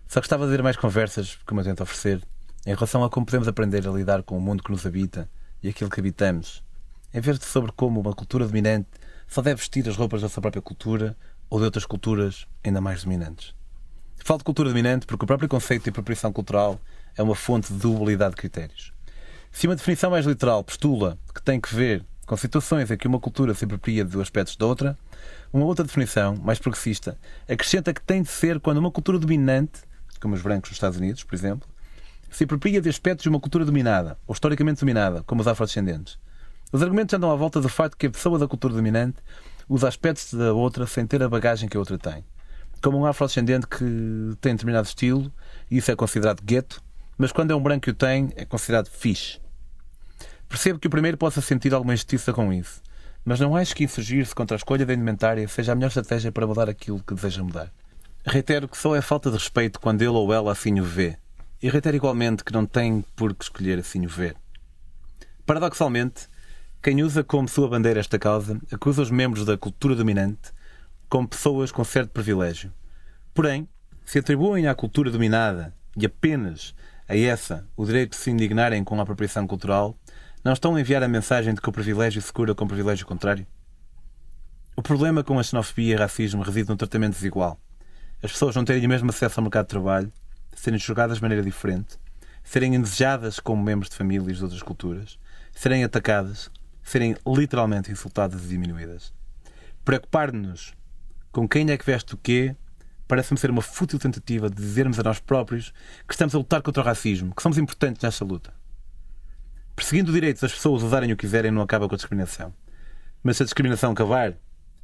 Só gostava de ter mais conversas, como eu tento oferecer, em relação a como podemos aprender a lidar com o mundo que nos habita e aquilo que habitamos em vez de sobre como uma cultura dominante só deve vestir as roupas da sua própria cultura ou de outras culturas ainda mais dominantes. Falo de cultura dominante porque o próprio conceito de apropriação cultural é uma fonte de dualidade de critérios. Se uma definição mais literal postula que tem que ver com situações em que uma cultura se apropria de aspectos da outra, uma outra definição, mais progressista, acrescenta que tem de ser quando uma cultura dominante, como os brancos nos Estados Unidos, por exemplo, se apropria de aspectos de uma cultura dominada, ou historicamente dominada, como os afrodescendentes. Os argumentos andam à volta do facto que a pessoa da cultura dominante usa aspectos da outra sem ter a bagagem que a outra tem. Como um afrodescendente que tem determinado estilo, isso é considerado gueto, mas quando é um branco que o tem, é considerado fixe. Percebo que o primeiro possa sentir alguma injustiça com isso, mas não acho que insurgir-se contra a escolha da indumentária seja a melhor estratégia para mudar aquilo que deseja mudar. Reitero que só é falta de respeito quando ele ou ela assim o vê. E reitero igualmente que não tem por que escolher assim o ver. Paradoxalmente, quem usa como sua bandeira esta causa acusa os membros da cultura dominante como pessoas com certo privilégio. Porém, se atribuem à cultura dominada e apenas a essa o direito de se indignarem com a apropriação cultural, não estão a enviar a mensagem de que o privilégio se cura com o privilégio contrário? O problema com a xenofobia e racismo reside no tratamento desigual. as pessoas não terem o mesmo acesso ao mercado de trabalho, serem julgadas de maneira diferente, serem indesejadas como membros de famílias de outras culturas, serem atacadas, serem literalmente insultadas e diminuídas. Preocupar-nos com quem é que veste o quê parece-me ser uma fútil tentativa de dizermos a nós próprios que estamos a lutar contra o racismo, que somos importantes nesta luta. Perseguindo o direito das pessoas usarem o que quiserem não acaba com a discriminação. Mas se a discriminação acabar,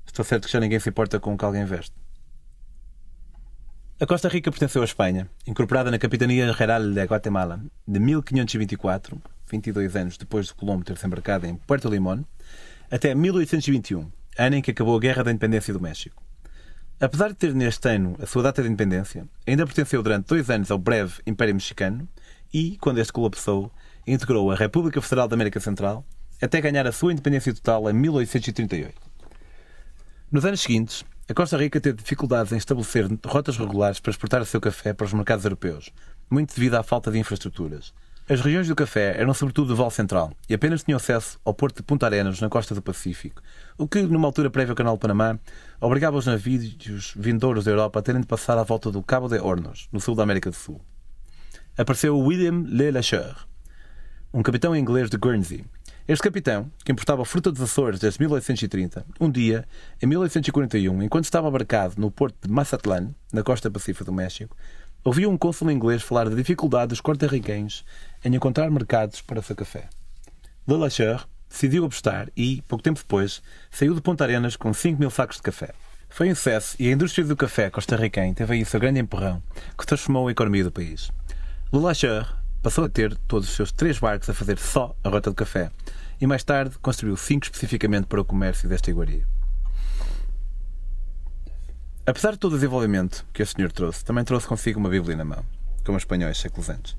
estou certo que já ninguém se importa com o que alguém veste. A Costa Rica pertenceu à Espanha, incorporada na Capitania Real de Guatemala de 1524, 22 anos depois de Colombo ter se embarcado em Puerto Limón, até 1821, ano em que acabou a Guerra da Independência do México. Apesar de ter neste ano a sua data de independência, ainda pertenceu durante dois anos ao breve Império Mexicano e, quando este colapsou, integrou a República Federal da América Central até ganhar a sua independência total em 1838. Nos anos seguintes, a Costa Rica teve dificuldades em estabelecer rotas regulares para exportar o seu café para os mercados europeus, muito devido à falta de infraestruturas. As regiões do café eram sobretudo do Val Central e apenas tinham acesso ao porto de Punta Arenas, na costa do Pacífico, o que, numa altura prévia ao Canal do Panamá, obrigava os navios vindouros da Europa a terem de passar à volta do Cabo de Hornos, no sul da América do Sul. Apareceu William Le Lacheur, um capitão inglês de Guernsey. Este capitão, que importava fruta dos Açores desde 1830, um dia, em 1841, enquanto estava abarcado no porto de Mazatlan, na costa pacífica do México, ouviu um cônsul inglês falar da dificuldade dos cortarriquenhos em encontrar mercados para seu café. Le Lacheur decidiu apostar e, pouco tempo depois, saiu de Ponta Arenas com 5 mil sacos de café. Foi um sucesso e a indústria do café costarriquenho teve aí seu grande empurrão, que transformou a economia do país. Le Lacheur passou a ter todos os seus três barcos a fazer só a rota do café e mais tarde construiu cinco especificamente para o comércio desta iguaria. Apesar de todo o desenvolvimento que o senhor trouxe, também trouxe consigo uma Bíblia na mão, como os espanhóis séculos antes.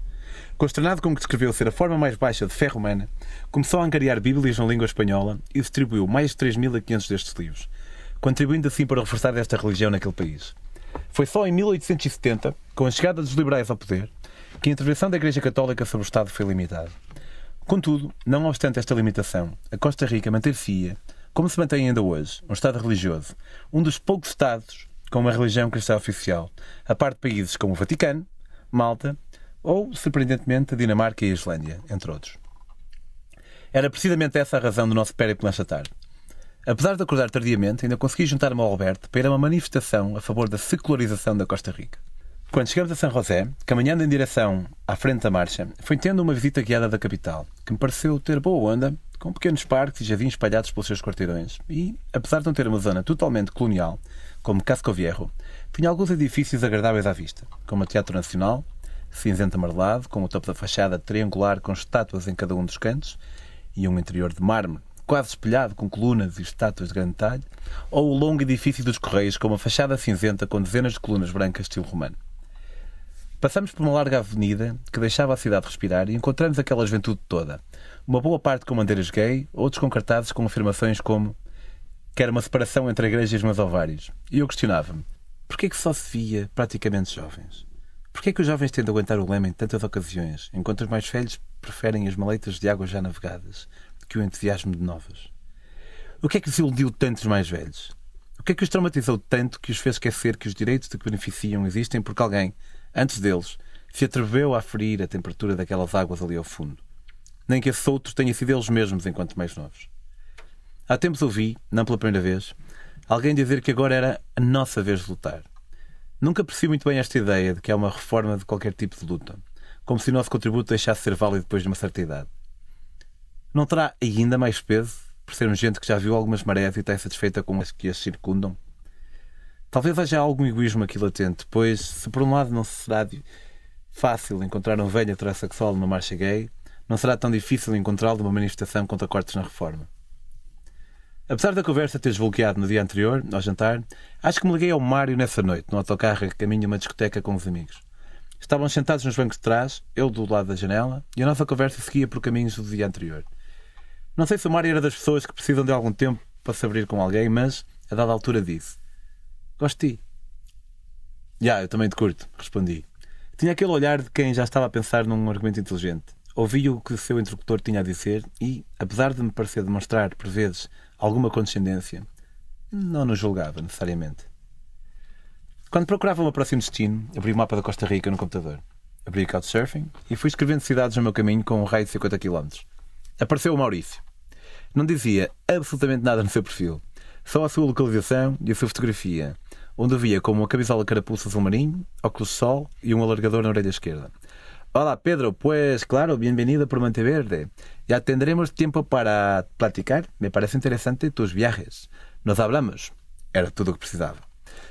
Consternado com o que descreveu ser a forma mais baixa de fé romana, começou a angariar Bíblias na língua espanhola e distribuiu mais de 3.500 destes livros, contribuindo assim para reforçar esta religião naquele país. Foi só em 1870, com a chegada dos liberais ao poder, que a intervenção da Igreja Católica sobre o Estado foi limitada. Contudo, não obstante esta limitação, a Costa Rica manteve-se, como se mantém ainda hoje, um Estado religioso, um dos poucos Estados com uma religião cristã oficial, a parte de países como o Vaticano, Malta ou, surpreendentemente, a Dinamarca e a Islândia, entre outros. Era precisamente essa a razão do nosso périplo nesta tarde. Apesar de acordar tardiamente, ainda consegui juntar-me ao Alberto para ir a uma manifestação a favor da secularização da Costa Rica. Quando chegamos a São José, caminhando em direção à frente da marcha, fui tendo uma visita guiada da capital, que me pareceu ter boa onda, com pequenos parques e jardins espalhados pelos seus quarteirões, e, apesar de não ter uma zona totalmente colonial, como Casco Viejo, tinha alguns edifícios agradáveis à vista, como o Teatro Nacional, cinzento amarelado, com o topo da fachada triangular com estátuas em cada um dos cantos, e um interior de mármore, quase espelhado com colunas e estátuas de grande talho, ou o longo edifício dos Correios com uma fachada cinzenta com dezenas de colunas brancas estilo romano. Passamos por uma larga avenida que deixava a cidade respirar e encontramos aquela juventude toda. Uma boa parte com bandeiras gay, outros com cartazes com afirmações como que era uma separação entre a igreja e os meus ovários. E eu questionava-me: porquê que só se via praticamente jovens? Porquê que os jovens têm de aguentar o lema em tantas ocasiões, enquanto os mais velhos preferem as maletas de água já navegadas que o entusiasmo de novas? O que é que desiludiu tanto os mais velhos? O que é que os traumatizou tanto que os fez esquecer que os direitos de que beneficiam existem porque alguém, antes deles, se atreveu a ferir a temperatura daquelas águas ali ao fundo? Nem que esses outros tenham sido eles mesmos enquanto mais novos. Há tempos ouvi, não pela primeira vez, alguém dizer que agora era a nossa vez de lutar. Nunca percebi muito bem esta ideia de que há uma reforma de qualquer tipo de luta, como se o nosso contributo deixasse de ser válido depois de uma certa idade. Não terá ainda mais peso por sermos gente que já viu algumas marés e está satisfeita com as que as circundam? Talvez haja algum egoísmo aqui latente, pois, se por um lado não será fácil encontrar um velho heterossexual numa marcha gay, não será tão difícil encontrá-lo numa manifestação contra cortes na reforma. Apesar da conversa ter desbloqueado no dia anterior, ao jantar, acho que me liguei ao Mário nessa noite, no autocarro a caminho a uma discoteca com os amigos. Estávamos sentados nos bancos de trás, eu do lado da janela, e a nossa conversa seguia por caminhos do dia anterior. Não sei se o Mário era das pessoas que precisam de algum tempo para se abrir com alguém, mas, a dada altura, disse: Gosto de ti. Já, eu também te curto, respondi. Tinha aquele olhar de quem já estava a pensar num argumento inteligente. Ouvi o que o seu interlocutor tinha a dizer e, apesar de me parecer demonstrar, por vezes, alguma condescendência, não nos julgava necessariamente. Quando procurava o meu próximo destino, abri o mapa da Costa Rica no computador. Abri o Couchsurfing e fui escrevendo cidades no meu caminho com um raio de 50 km. Apareceu o Maurício. Não dizia absolutamente nada no seu perfil, só a sua localização e a sua fotografia, onde havia como uma camisola carapuça azul marinho, óculos de sol e um alargador na orelha esquerda. Hola Pedro, pues claro, bienvenido por Monteverde. Ya tendremos tiempo para platicar. Me parece interesante tus viajes. Nos hablamos. Era tudo o que precisava.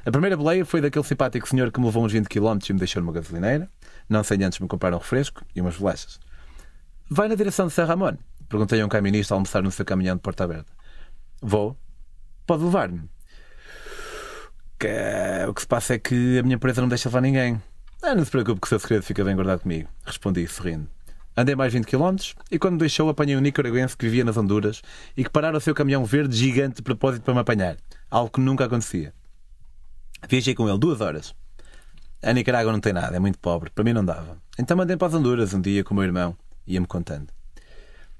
A primeira boleia foi daquele simpático senhor que me levou uns 20 km e me deixou numa gasolineira, não sem antes me comprar um refresco e umas bolachas. Vai na direção de San Ramon? Perguntei a um caminista a almoçar no seu caminhão de porta aberta. Vou. Pode levar-me. O que se passa é que a minha empresa não deixa levar ninguém. Ah, não se preocupe que o seu segredo fica bem guardado comigo. Respondi, sorrindo. Andei mais 20 km e quando deixou apanhei um nicaragüense que vivia nas Honduras e que parara o seu caminhão verde gigante de propósito para me apanhar. Algo que nunca acontecia. Viajei com ele duas horas. A Nicarágua não tem nada, é muito pobre. Para mim não dava. Então mandei para as Honduras um dia com o meu irmão. Ia-me contando.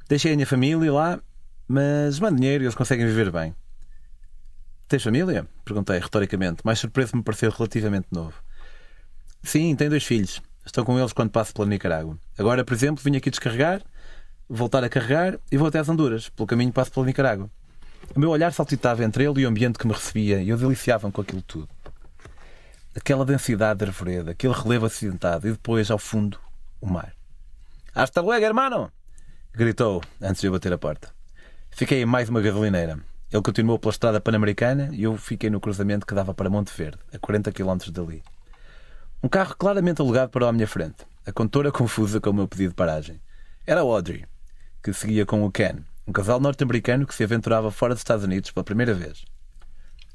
Deixei a minha família lá, mas mando dinheiro e eles conseguem viver bem. Tens família? Perguntei retoricamente, mais surpreso me pareceu relativamente novo. Sim, tenho dois filhos. Estou com eles quando passo pela Nicarágua. Agora, por exemplo, vim aqui descarregar, voltar a carregar e vou até as Honduras. Pelo caminho passo pela Nicarágua. O meu olhar saltitava entre ele e o ambiente que me recebia e eu deliciava-me com aquilo tudo aquela densidade de arvoreda, aquele relevo acidentado e depois, ao fundo, o mar. Hasta luego, hermano! gritou antes de eu bater a porta. Fiquei em mais uma gasolineira. Ele continuou pela estrada pan-americana e eu fiquei no cruzamento que dava para Monte Verde, a 40 km dali. Um carro claramente alugado parou à minha frente, a condutora confusa com o meu pedido de paragem. Era Audrey, que seguia com o Ken, um casal norte-americano que se aventurava fora dos Estados Unidos pela primeira vez.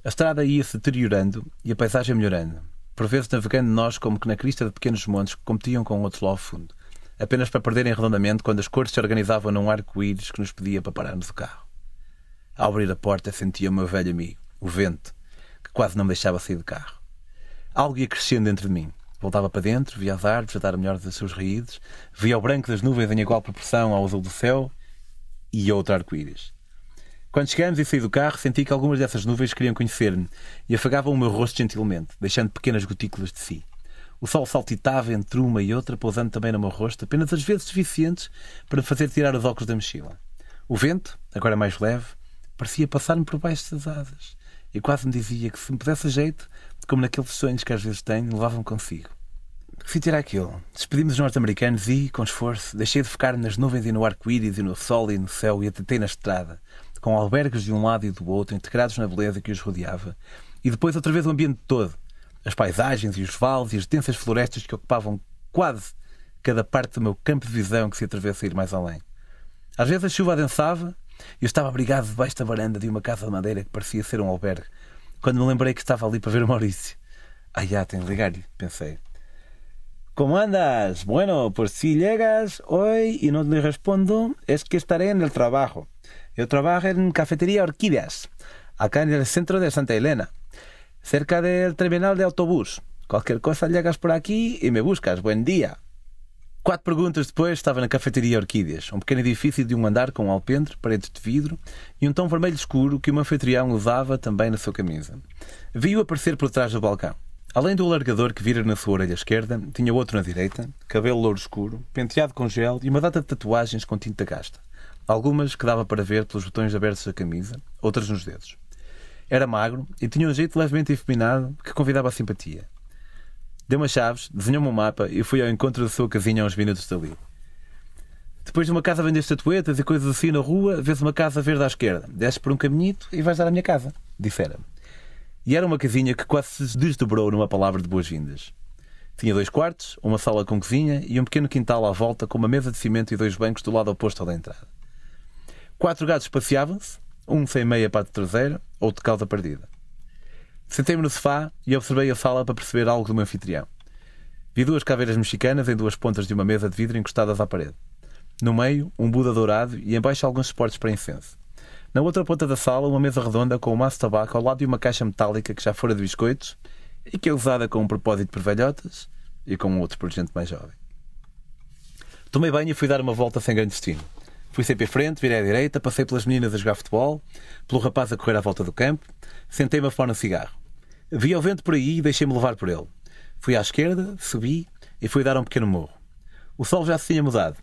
A estrada ia-se deteriorando e a paisagem melhorando, por vezes navegando nós como que na crista de pequenos montes que competiam com outros lá ao fundo, apenas para perderem redondamente quando as cores se organizavam num arco-íris que nos pedia para pararmos o carro. Ao abrir a porta sentia o meu velho amigo, o vento, que quase não me deixava sair do carro. Algo ia crescendo dentro de mim. Voltava para dentro, via as árvores a dar melhor das suas raízes, via o branco das nuvens em igual proporção ao azul do céu e outro arco-íris. Quando chegamos e saí do carro, senti que algumas dessas nuvens queriam conhecer-me e afagavam o meu rosto gentilmente, deixando pequenas gotículas de si. O sol saltitava entre uma e outra, pousando também no meu rosto, apenas às vezes suficientes para me fazer tirar os óculos da mochila. O vento, agora mais leve, parecia passar-me por baixo das asas e quase me dizia que se me pudesse jeito, como naqueles sonhos que às vezes tenho, levavam consigo. Fui tirar aquilo. Despedimos os norte-americanos e, com esforço, deixei de ficar nas nuvens e no arco-íris e no sol e no céu e atetei na estrada, com albergues de um lado e do outro, integrados na beleza que os rodeava, e depois outra vez o ambiente todo, as paisagens e os vales e as densas florestas que ocupavam quase cada parte do meu campo de visão que se atravessa a ir mais além. Às vezes a chuva adensava e eu estava abrigado debaixo da varanda de uma casa de madeira que parecia ser um albergue, quando me lembrei que estava ali para ver o Maurício. Ah, já, tenho. Como andas? Bueno, pues si llegas hoy y no le respondo, es que estaré en el trabajo. Yo trabajo en Cafetería Orquídeas, acá en el centro de Santa Elena, cerca del terminal de autobús. Cualquier cosa llegas por aquí e me buscas. Buen dia. Quatro perguntas depois estava na Cafeteria Orquídeas, um pequeno edifício de um andar com um alpendre, paredes de vidro e um tom vermelho escuro que o anfitrião usava também na sua camisa. Vi-o aparecer por trás do balcão. Além do alargador que vira na sua orelha esquerda, tinha outro na direita, cabelo louro escuro, penteado com gel e uma data de tatuagens com tinta gasta. Algumas que dava para ver pelos botões abertos da camisa, outras nos dedos. Era magro e tinha um jeito levemente efeminado que convidava a simpatia. Deu-me as chaves, desenhou-me um mapa e fui ao encontro da sua casinha a uns minutos dali. Depois de uma casa vender estatuetas e coisas assim na rua, vês uma casa verde à esquerda. Desces por um caminhito e vais dar à minha casa, dissera-me. E era uma casinha que quase se desdobrou numa palavra de boas-vindas. Tinha dois quartos, uma sala com cozinha e um pequeno quintal à volta com uma mesa de cimento e dois bancos do lado oposto ao da entrada. Quatro gatos passeavam-se, um sem meia parte traseira, outro de cauda perdida. Sentei-me no sofá e observei a sala para perceber algo do meu anfitrião. Vi duas caveiras mexicanas em duas pontas de uma mesa de vidro encostadas à parede. No meio, um Buda dourado e embaixo alguns suportes para incenso. Na outra ponta da sala, uma mesa redonda com um maço de tabaco ao lado de uma caixa metálica que já fora de biscoitos e que é usada com um propósito por velhotas e com outro por gente mais jovem. Tomei banho e fui dar uma volta sem grande destino. Fui sempre à frente, virei à direita, passei pelas meninas a jogar futebol, pelo rapaz a correr à volta do campo, sentei-me a fumar um cigarro. Vi o vento por aí e deixei-me levar por ele. Fui à esquerda, subi e fui dar um pequeno morro. O sol já se tinha mudado,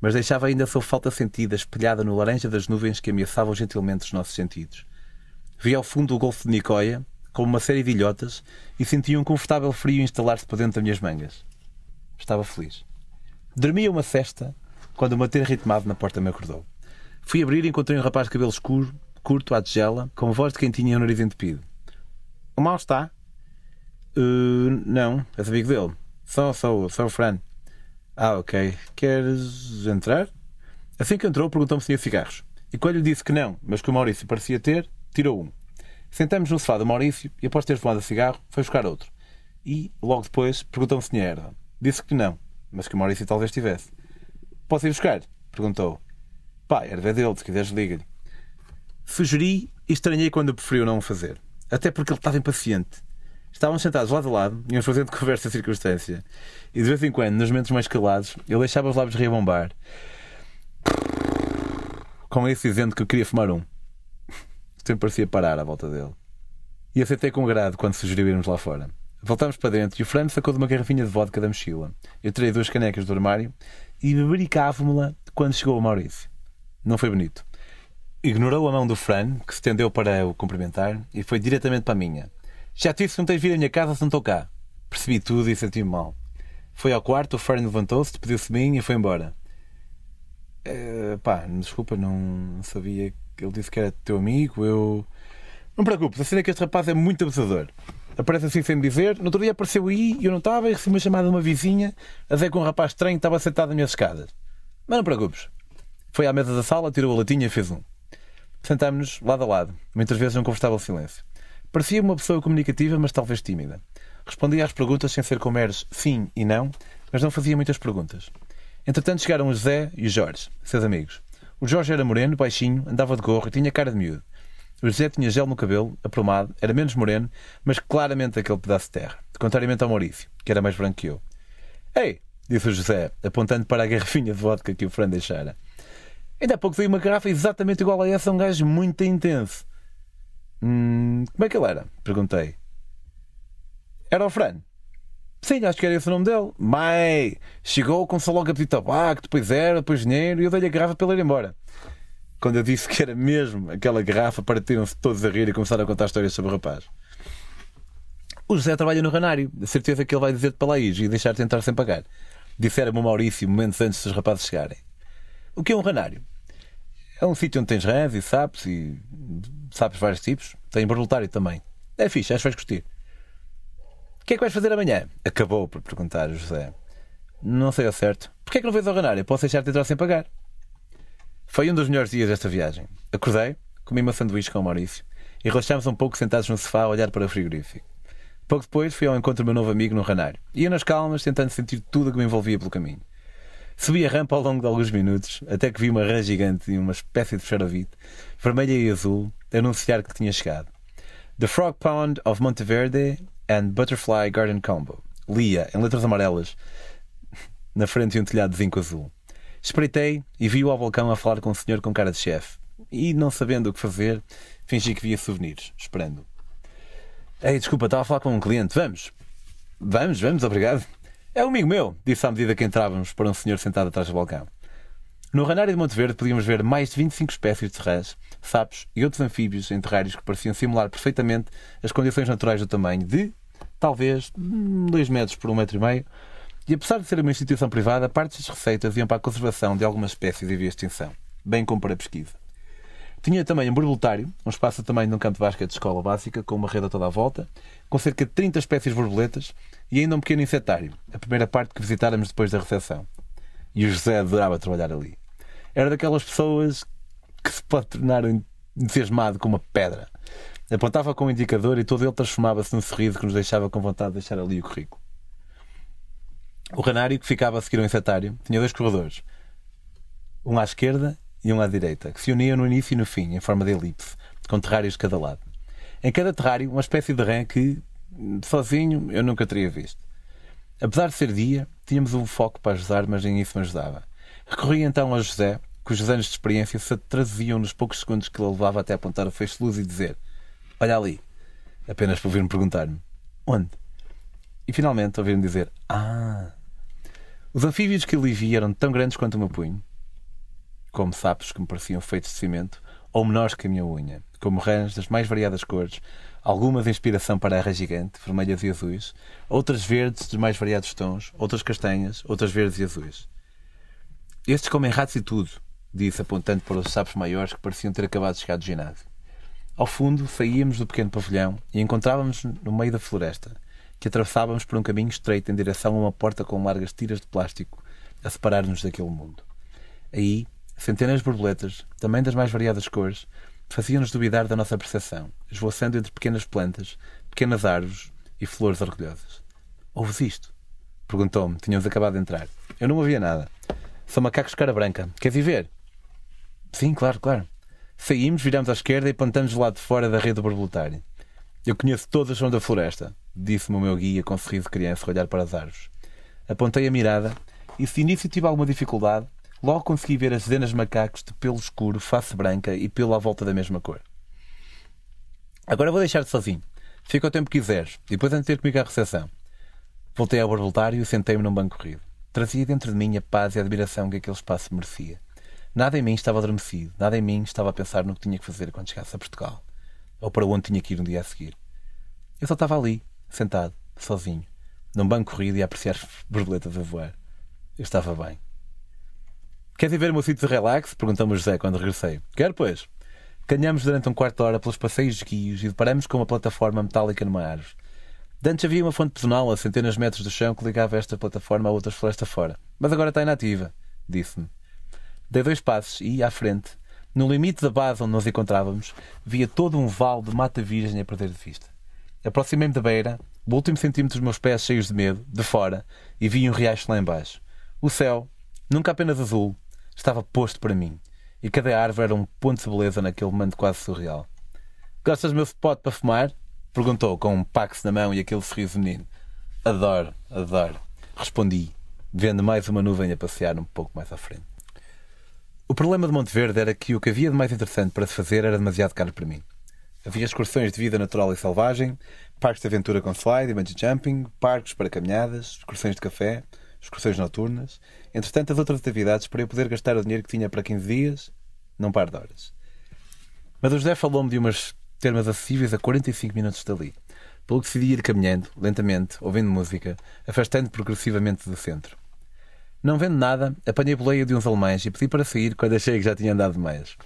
mas deixava ainda a sua falta sentida espelhada no laranja das nuvens que ameaçavam gentilmente os nossos sentidos. Vi ao fundo o Golfo de Nicoia, como uma série de ilhotas, e senti um confortável frio instalar-se para dentro das minhas mangas. Estava feliz. Dormia uma cesta quando o bater ritmado na porta me acordou. Fui abrir e encontrei um rapaz de cabelo escuro, curto, à tigela, com voz de quem tinha o nariz entupido. O mal está? Uh, não, és amigo dele. Sou, sou, sou o Fran. Ah, ok. Queres entrar? Assim que entrou, perguntou-me se tinha cigarros. E quando lhe disse que não, mas que o Maurício parecia ter, tirou um. Sentamos no sofá do Maurício e, após ter fumado cigarro, foi buscar outro. E, logo depois, perguntou-me se tinha erva. Disse que não, mas que o Maurício talvez tivesse. Posso ir buscar? Perguntou. Pá, erva é dele, se quiseres liga-lhe. Sugeri e estranhei quando preferiu não o fazer. Até porque ele estava impaciente. Estávamos sentados lado a lado, íamos fazendo conversa circunstância. E de vez em quando, nos momentos mais calados, ele deixava os lábios rebombar. Com esse dizendo que eu queria fumar um. Sempre parecia parar à volta dele. E aceitei com agrado quando sugeriu irmos lá fora. Voltámos para dentro e o Fran sacou de uma garrafinha de vodka da mochila. Eu tirei duas canecas do armário e bebericava-me-la quando chegou o Maurício. Não foi bonito. Ignorou a mão do Fran, que se tendeu para o cumprimentar, e foi diretamente para a minha. Já te disse que não tens vindo à minha casa se não estou cá. Percebi tudo e senti-me mal. Foi ao quarto, o Fern levantou-se, despediu-se de mim e foi embora. Uh, pá, desculpa, não sabia que ele disse que era teu amigo. Eu. Não preocupes, a cena é que este rapaz é muito abusador. Aparece assim sem me dizer. No outro dia apareceu aí e eu não estava e recebi uma chamada de uma vizinha a dizer que um rapaz estranho estava sentado nas minhas escadas. Mas não preocupes. Foi à mesa da sala, tirou a latinha e fez um. Sentámos-nos lado a lado, muitas vezes num confortável silêncio. Parecia uma pessoa comunicativa, mas talvez tímida. Respondia às perguntas sem ser eres sim e não, mas não fazia muitas perguntas. Entretanto chegaram o José e o Jorge, seus amigos. O Jorge era moreno, baixinho, andava de gorro e tinha cara de miúdo. O José tinha gel no cabelo, aprumado, era menos moreno, mas claramente aquele pedaço de terra, contrariamente ao Maurício, que era mais branco que eu. Ei! disse o José, apontando para a garrafinha de vodka que o Fran deixara. Ainda há pouco veio uma garrafa exatamente igual a essa, um gajo muito intenso. Hum, como é que ele era? Perguntei. Era o Fran. Sim, acho que era esse o nome dele. Mai, chegou com só logo a pedir tabaco, depois era, depois dinheiro, e eu dei-lhe a garrafa para ele ir embora. Quando eu disse que era mesmo aquela garrafa, partiram-se todos a rir e começaram a contar histórias sobre o rapaz. O José trabalha no Ranário. De certeza que ele vai dizer-te para lá ir e deixar-te entrar sem pagar. Dissera-me o Maurício momentos antes dos rapazes chegarem. O que é um Ranário? É um sítio onde tens rãs e sapos e sapos de vários tipos. Tem borboletário também. É fixe, acho que vais curtir. O que é que vais fazer amanhã? Acabou por perguntar o José. Não sei ao certo. Porquê é que não vais ao Ranário? Posso deixar-te entrar sem pagar. Foi um dos melhores dias desta viagem. Acordei, comi uma sanduíche com o Maurício e relaxámos um pouco sentados no sofá a olhar para o frigorífico. Pouco depois fui ao encontro do meu novo amigo no Ranário. Ia nas calmas, tentando sentir tudo o que me envolvia pelo caminho. Subi a rampa ao longo de alguns minutos, até que vi uma rã gigante e uma espécie de fecharovite, vermelha e azul, anunciar que tinha chegado. The Frog Pond of Monteverde and Butterfly Garden Combo. Lia, em letras amarelas, na frente de um telhado de zinco azul. Espreitei e vi-o ao balcão a falar com um senhor com cara de chefe. E, não sabendo o que fazer, fingi que via souvenirs, esperando. Ei, desculpa, estava a falar com um cliente. Vamos. Vamos, vamos, obrigado. É um amigo meu, disse à medida que entrávamos para um senhor sentado atrás do balcão. No Ranário de Monteverde podíamos ver mais de 25 espécies de rãs, sapos e outros anfíbios em terrários que pareciam simular perfeitamente as condições naturais do tamanho de, talvez, 2 hum, metros por 1 um metro e meio, e apesar de ser uma instituição privada, partes das receitas iam para a conservação de algumas espécies em via extinção, bem como para a pesquisa. Tinha também um borboletário, um espaço do tamanho de um campo de basquete de escola básica, com uma rede a toda a volta, com cerca de 30 espécies de borboletas e ainda um pequeno insetário, a primeira parte que visitáramos depois da recepção. E o José adorava trabalhar ali. Era daquelas pessoas que se pode tornar entusiasmado com uma pedra. Apontava com o indicador e todo ele transformava-se num sorriso que nos deixava com vontade de deixar ali o currículo. O ranário, que ficava a seguir o insetário, tinha dois corredores, um à esquerda e um à direita, que se uniam no início e no fim, em forma de elipse, com terrários de cada lado. Em cada terrário, uma espécie de rã que, sozinho, eu nunca teria visto. Apesar de ser dia, tínhamos um foco para ajudar, mas nem isso me ajudava. Recorri então a José, cujos anos de experiência se traduziam nos poucos segundos que ele levava até apontar o feixe de luz e dizer: Olha ali. apenas por vir-me perguntar-me: Onde? E finalmente ouvir-me dizer: Ah! Os anfíbios que ali vi eram tão grandes quanto o meu punho, como sapos que me pareciam feitos de cimento, ou menores que a minha unha, como rãs das mais variadas cores, algumas de inspiração para a rã gigante, vermelhas e azuis, outras verdes dos mais variados tons, outras castanhas, outras verdes e azuis. Estes comem ratos e tudo, disse, apontando para os sapos maiores que pareciam ter acabado de chegar do ginásio. Ao fundo, saíamos do pequeno pavilhão e encontrávamos no meio da floresta, que atravessávamos por um caminho estreito em direção a uma porta com largas tiras de plástico a separar-nos daquele mundo. Aí, centenas de borboletas, também das mais variadas cores, faziam-nos duvidar da nossa percepção, esvoaçando entre pequenas plantas, pequenas árvores e flores orgulhosas. Ouves isto? Perguntou-me. Tínhamos acabado de entrar. Eu não ouvia nada. São macacos de cara branca. Queres ir ver? Sim, claro, claro. Saímos, viramos à esquerda e do lado de fora da rede borboletária. Eu conheço todas as sons da floresta, disse-me o meu guia com um sorriso de criança a olhar para as árvores. Apontei a mirada e se de início tive alguma dificuldade, logo consegui ver as dezenas de macacos de pelo escuro, face branca e pelo à volta da mesma cor. Agora vou deixar-te sozinho. Fica o tempo que quiseres depois antes de ter comigo à recepção. Voltei ao borboletário e sentei-me num banco corrido. Trazia dentro de mim a paz e a admiração que aquele espaço merecia. Nada em mim estava adormecido, nada em mim estava a pensar no que tinha que fazer quando chegasse a Portugal, ou para onde tinha que ir no dia a seguir. Eu só estava ali, sentado, sozinho, num banco corrido e a apreciar borboletas a voar. Eu estava bem. Queres ir ver o meu sítio de relax? perguntou-me José quando regressei. Quero, pois. Caminhamos durante um quarto de hora pelos passeios de guios e deparamos com uma plataforma metálica numa árvore. Dantes havia uma fonte pedonal a centenas de metros do chão que ligava esta plataforma a outras florestas fora. Mas agora está inativa, disse-me. Dei dois passos e, à frente, no limite da base onde nos encontrávamos, via todo um vale de mata virgem a perder de vista. Aproximei-me da beira, o último centímetro dos meus pés cheios de medo, de fora, e vi um riacho lá embaixo. O céu, nunca apenas azul, estava posto para mim, e cada árvore era um ponto de beleza naquele momento quase surreal. Gostas do meu spot para fumar? Perguntou, com um pax na mão e aquele sorriso menino. Adoro, adoro. Respondi, vendo mais uma nuvem a passear um pouco mais à frente. O problema de Monteverde era que o que havia de mais interessante para se fazer era demasiado caro para mim. Havia excursões de vida natural e selvagem, parques de aventura com slide e bungee jumping, parques para caminhadas, excursões de café, excursões noturnas, entre tantas outras atividades para eu poder gastar o dinheiro que tinha para 15 dias, num par de horas. Mas o José falou-me de umas termas acessíveis a 45 minutos dali, pelo que decidi ir caminhando, lentamente, ouvindo música, afastando progressivamente do centro. Não vendo nada, apanhei a boleia de uns alemães e pedi para sair quando achei que já tinha andado demais.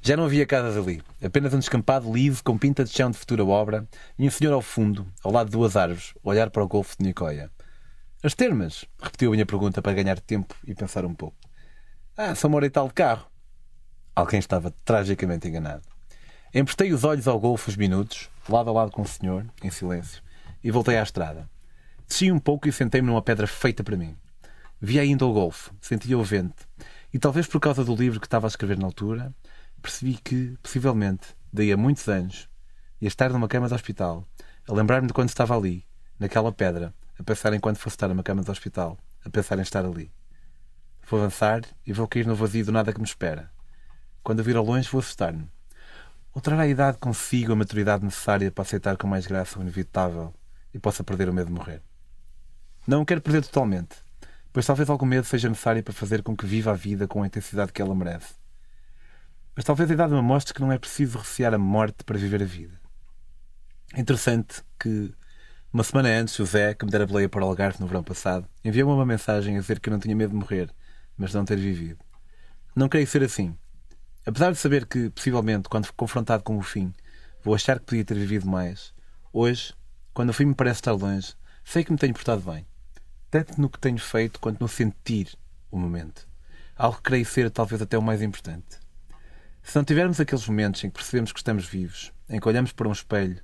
Já não havia casas ali, apenas um descampado liso com pinta de chão de futura obra e um senhor ao fundo, ao lado de duas árvores, a olhar para o Golfo de Nicoya. As termas? Repetiu a minha pergunta para ganhar tempo e pensar um pouco. Ah, são uma hora e tal de carro. Alguém estava tragicamente enganado. Emprestei os olhos ao golfo uns minutos, lado a lado com o senhor, em silêncio, e voltei à estrada. Desci um pouco e sentei-me numa pedra feita para mim. Vi ainda o golfo, sentia o vento, e talvez por causa do livro que estava a escrever na altura, percebi que, possivelmente, daí a muitos anos, ia estar numa cama de hospital, a lembrar-me de quando estava ali, naquela pedra, a pensar em quando fosse estar numa cama de hospital, a pensar em estar ali. Vou avançar e vou cair no vazio do nada que me espera. Quando eu vir ao longe, vou assustar-me. Ou trará a idade consigo a maturidade necessária para aceitar com mais graça o inevitável e possa perder o medo de morrer. Não o quero perder totalmente, pois talvez algum medo seja necessário para fazer com que viva a vida com a intensidade que ela merece. Mas talvez a idade me mostre que não é preciso recear a morte para viver a vida. É interessante que, uma semana antes, José, que me dera boleia para o Algarve no verão passado, enviou-me uma mensagem a dizer que eu não tinha medo de morrer, mas de não ter vivido. Não creio ser assim. Apesar de saber que, possivelmente, quando confrontado com o fim, vou achar que podia ter vivido mais, hoje, quando o fim me parece estar longe, sei que me tenho portado bem tanto no que tenho feito quanto no sentir o momento. Algo que creio ser talvez até o mais importante. Se não tivermos aqueles momentos em que percebemos que estamos vivos, em que olhamos para um espelho,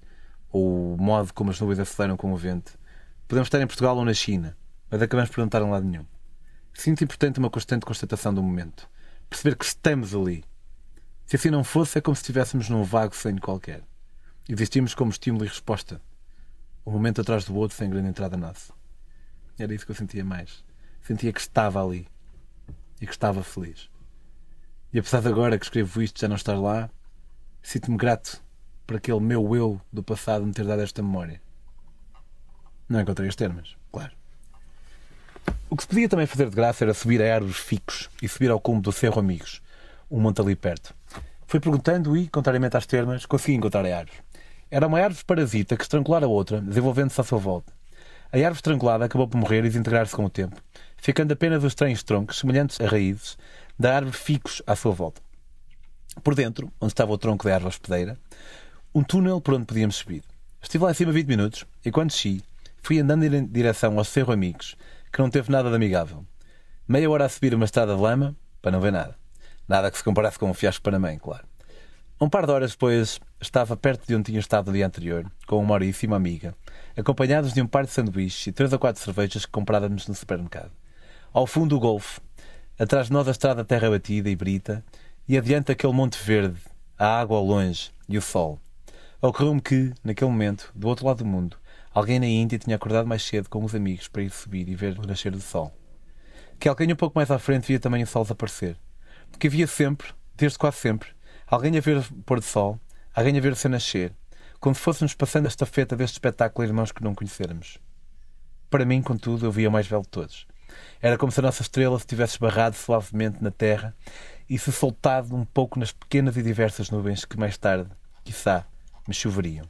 ou o modo como as nuvens aceleram com o vento, podemos estar em Portugal ou na China, mas acabamos por não estar em lado nenhum. Sinto importante uma constante constatação do momento. Perceber que estamos ali. Se assim não fosse, é como se estivéssemos num vago sonho qualquer. Existimos como estímulo e resposta. Um momento atrás do outro sem grande entrada nossa. Era isso que eu sentia mais. Sentia que estava ali e que estava feliz. E apesar de agora que escrevo isto já não estar lá, sinto-me grato para aquele meu eu do passado me ter dado esta memória? Não encontrei os termos, claro. O que se podia também fazer de graça era subir a árvores ficos e subir ao cume do Cerro Amigos, um monte ali perto. Fui perguntando e, contrariamente às termas, consegui encontrar a árvore. Era uma árvore parasita que estrangulara a outra, desenvolvendo-se à sua volta. A árvore estrangulada acabou por morrer e desintegrar-se com o tempo, ficando apenas os estranhos troncos, semelhantes a raízes, da árvore ficos à sua volta. Por dentro, onde estava o tronco da árvore hospedeira, um túnel por onde podíamos subir. Estive lá em cima 20 minutos e, quando desci, fui andando em direção ao Cerro Amigos, que não teve nada de amigável. Meia hora a subir uma estrada de lama, para não ver nada. Nada que se comparasse com um fiasco panamém, claro. Um par de horas depois, estava perto de onde tinha estado no dia anterior, com uma Maurício e uma amiga, acompanhados de um par de sanduíches e três ou quatro cervejas que comprávamos no supermercado. Ao fundo, o golfe. Atrás de nós, a estrada terra batida e brita, e adiante aquele monte verde, a água ao longe e o sol. Ocorreu-me que, naquele momento, do outro lado do mundo, alguém na Índia tinha acordado mais cedo com os amigos para ir subir e ver o nascer do sol. Que alguém um pouco mais à frente via também o sol desaparecer. Que havia sempre, desde quase sempre, alguém a ver o pôr do sol, alguém a ver o seu nascer, como se fôssemos passando a estafeta deste espetáculo irmãos que não conhecermos. Para mim, contudo, eu via o mais belo de todos. Era como se a nossa estrela se tivesse esbarrado suavemente na terra e se soltado um pouco nas pequenas e diversas nuvens que mais tarde, quiçá, me choveriam.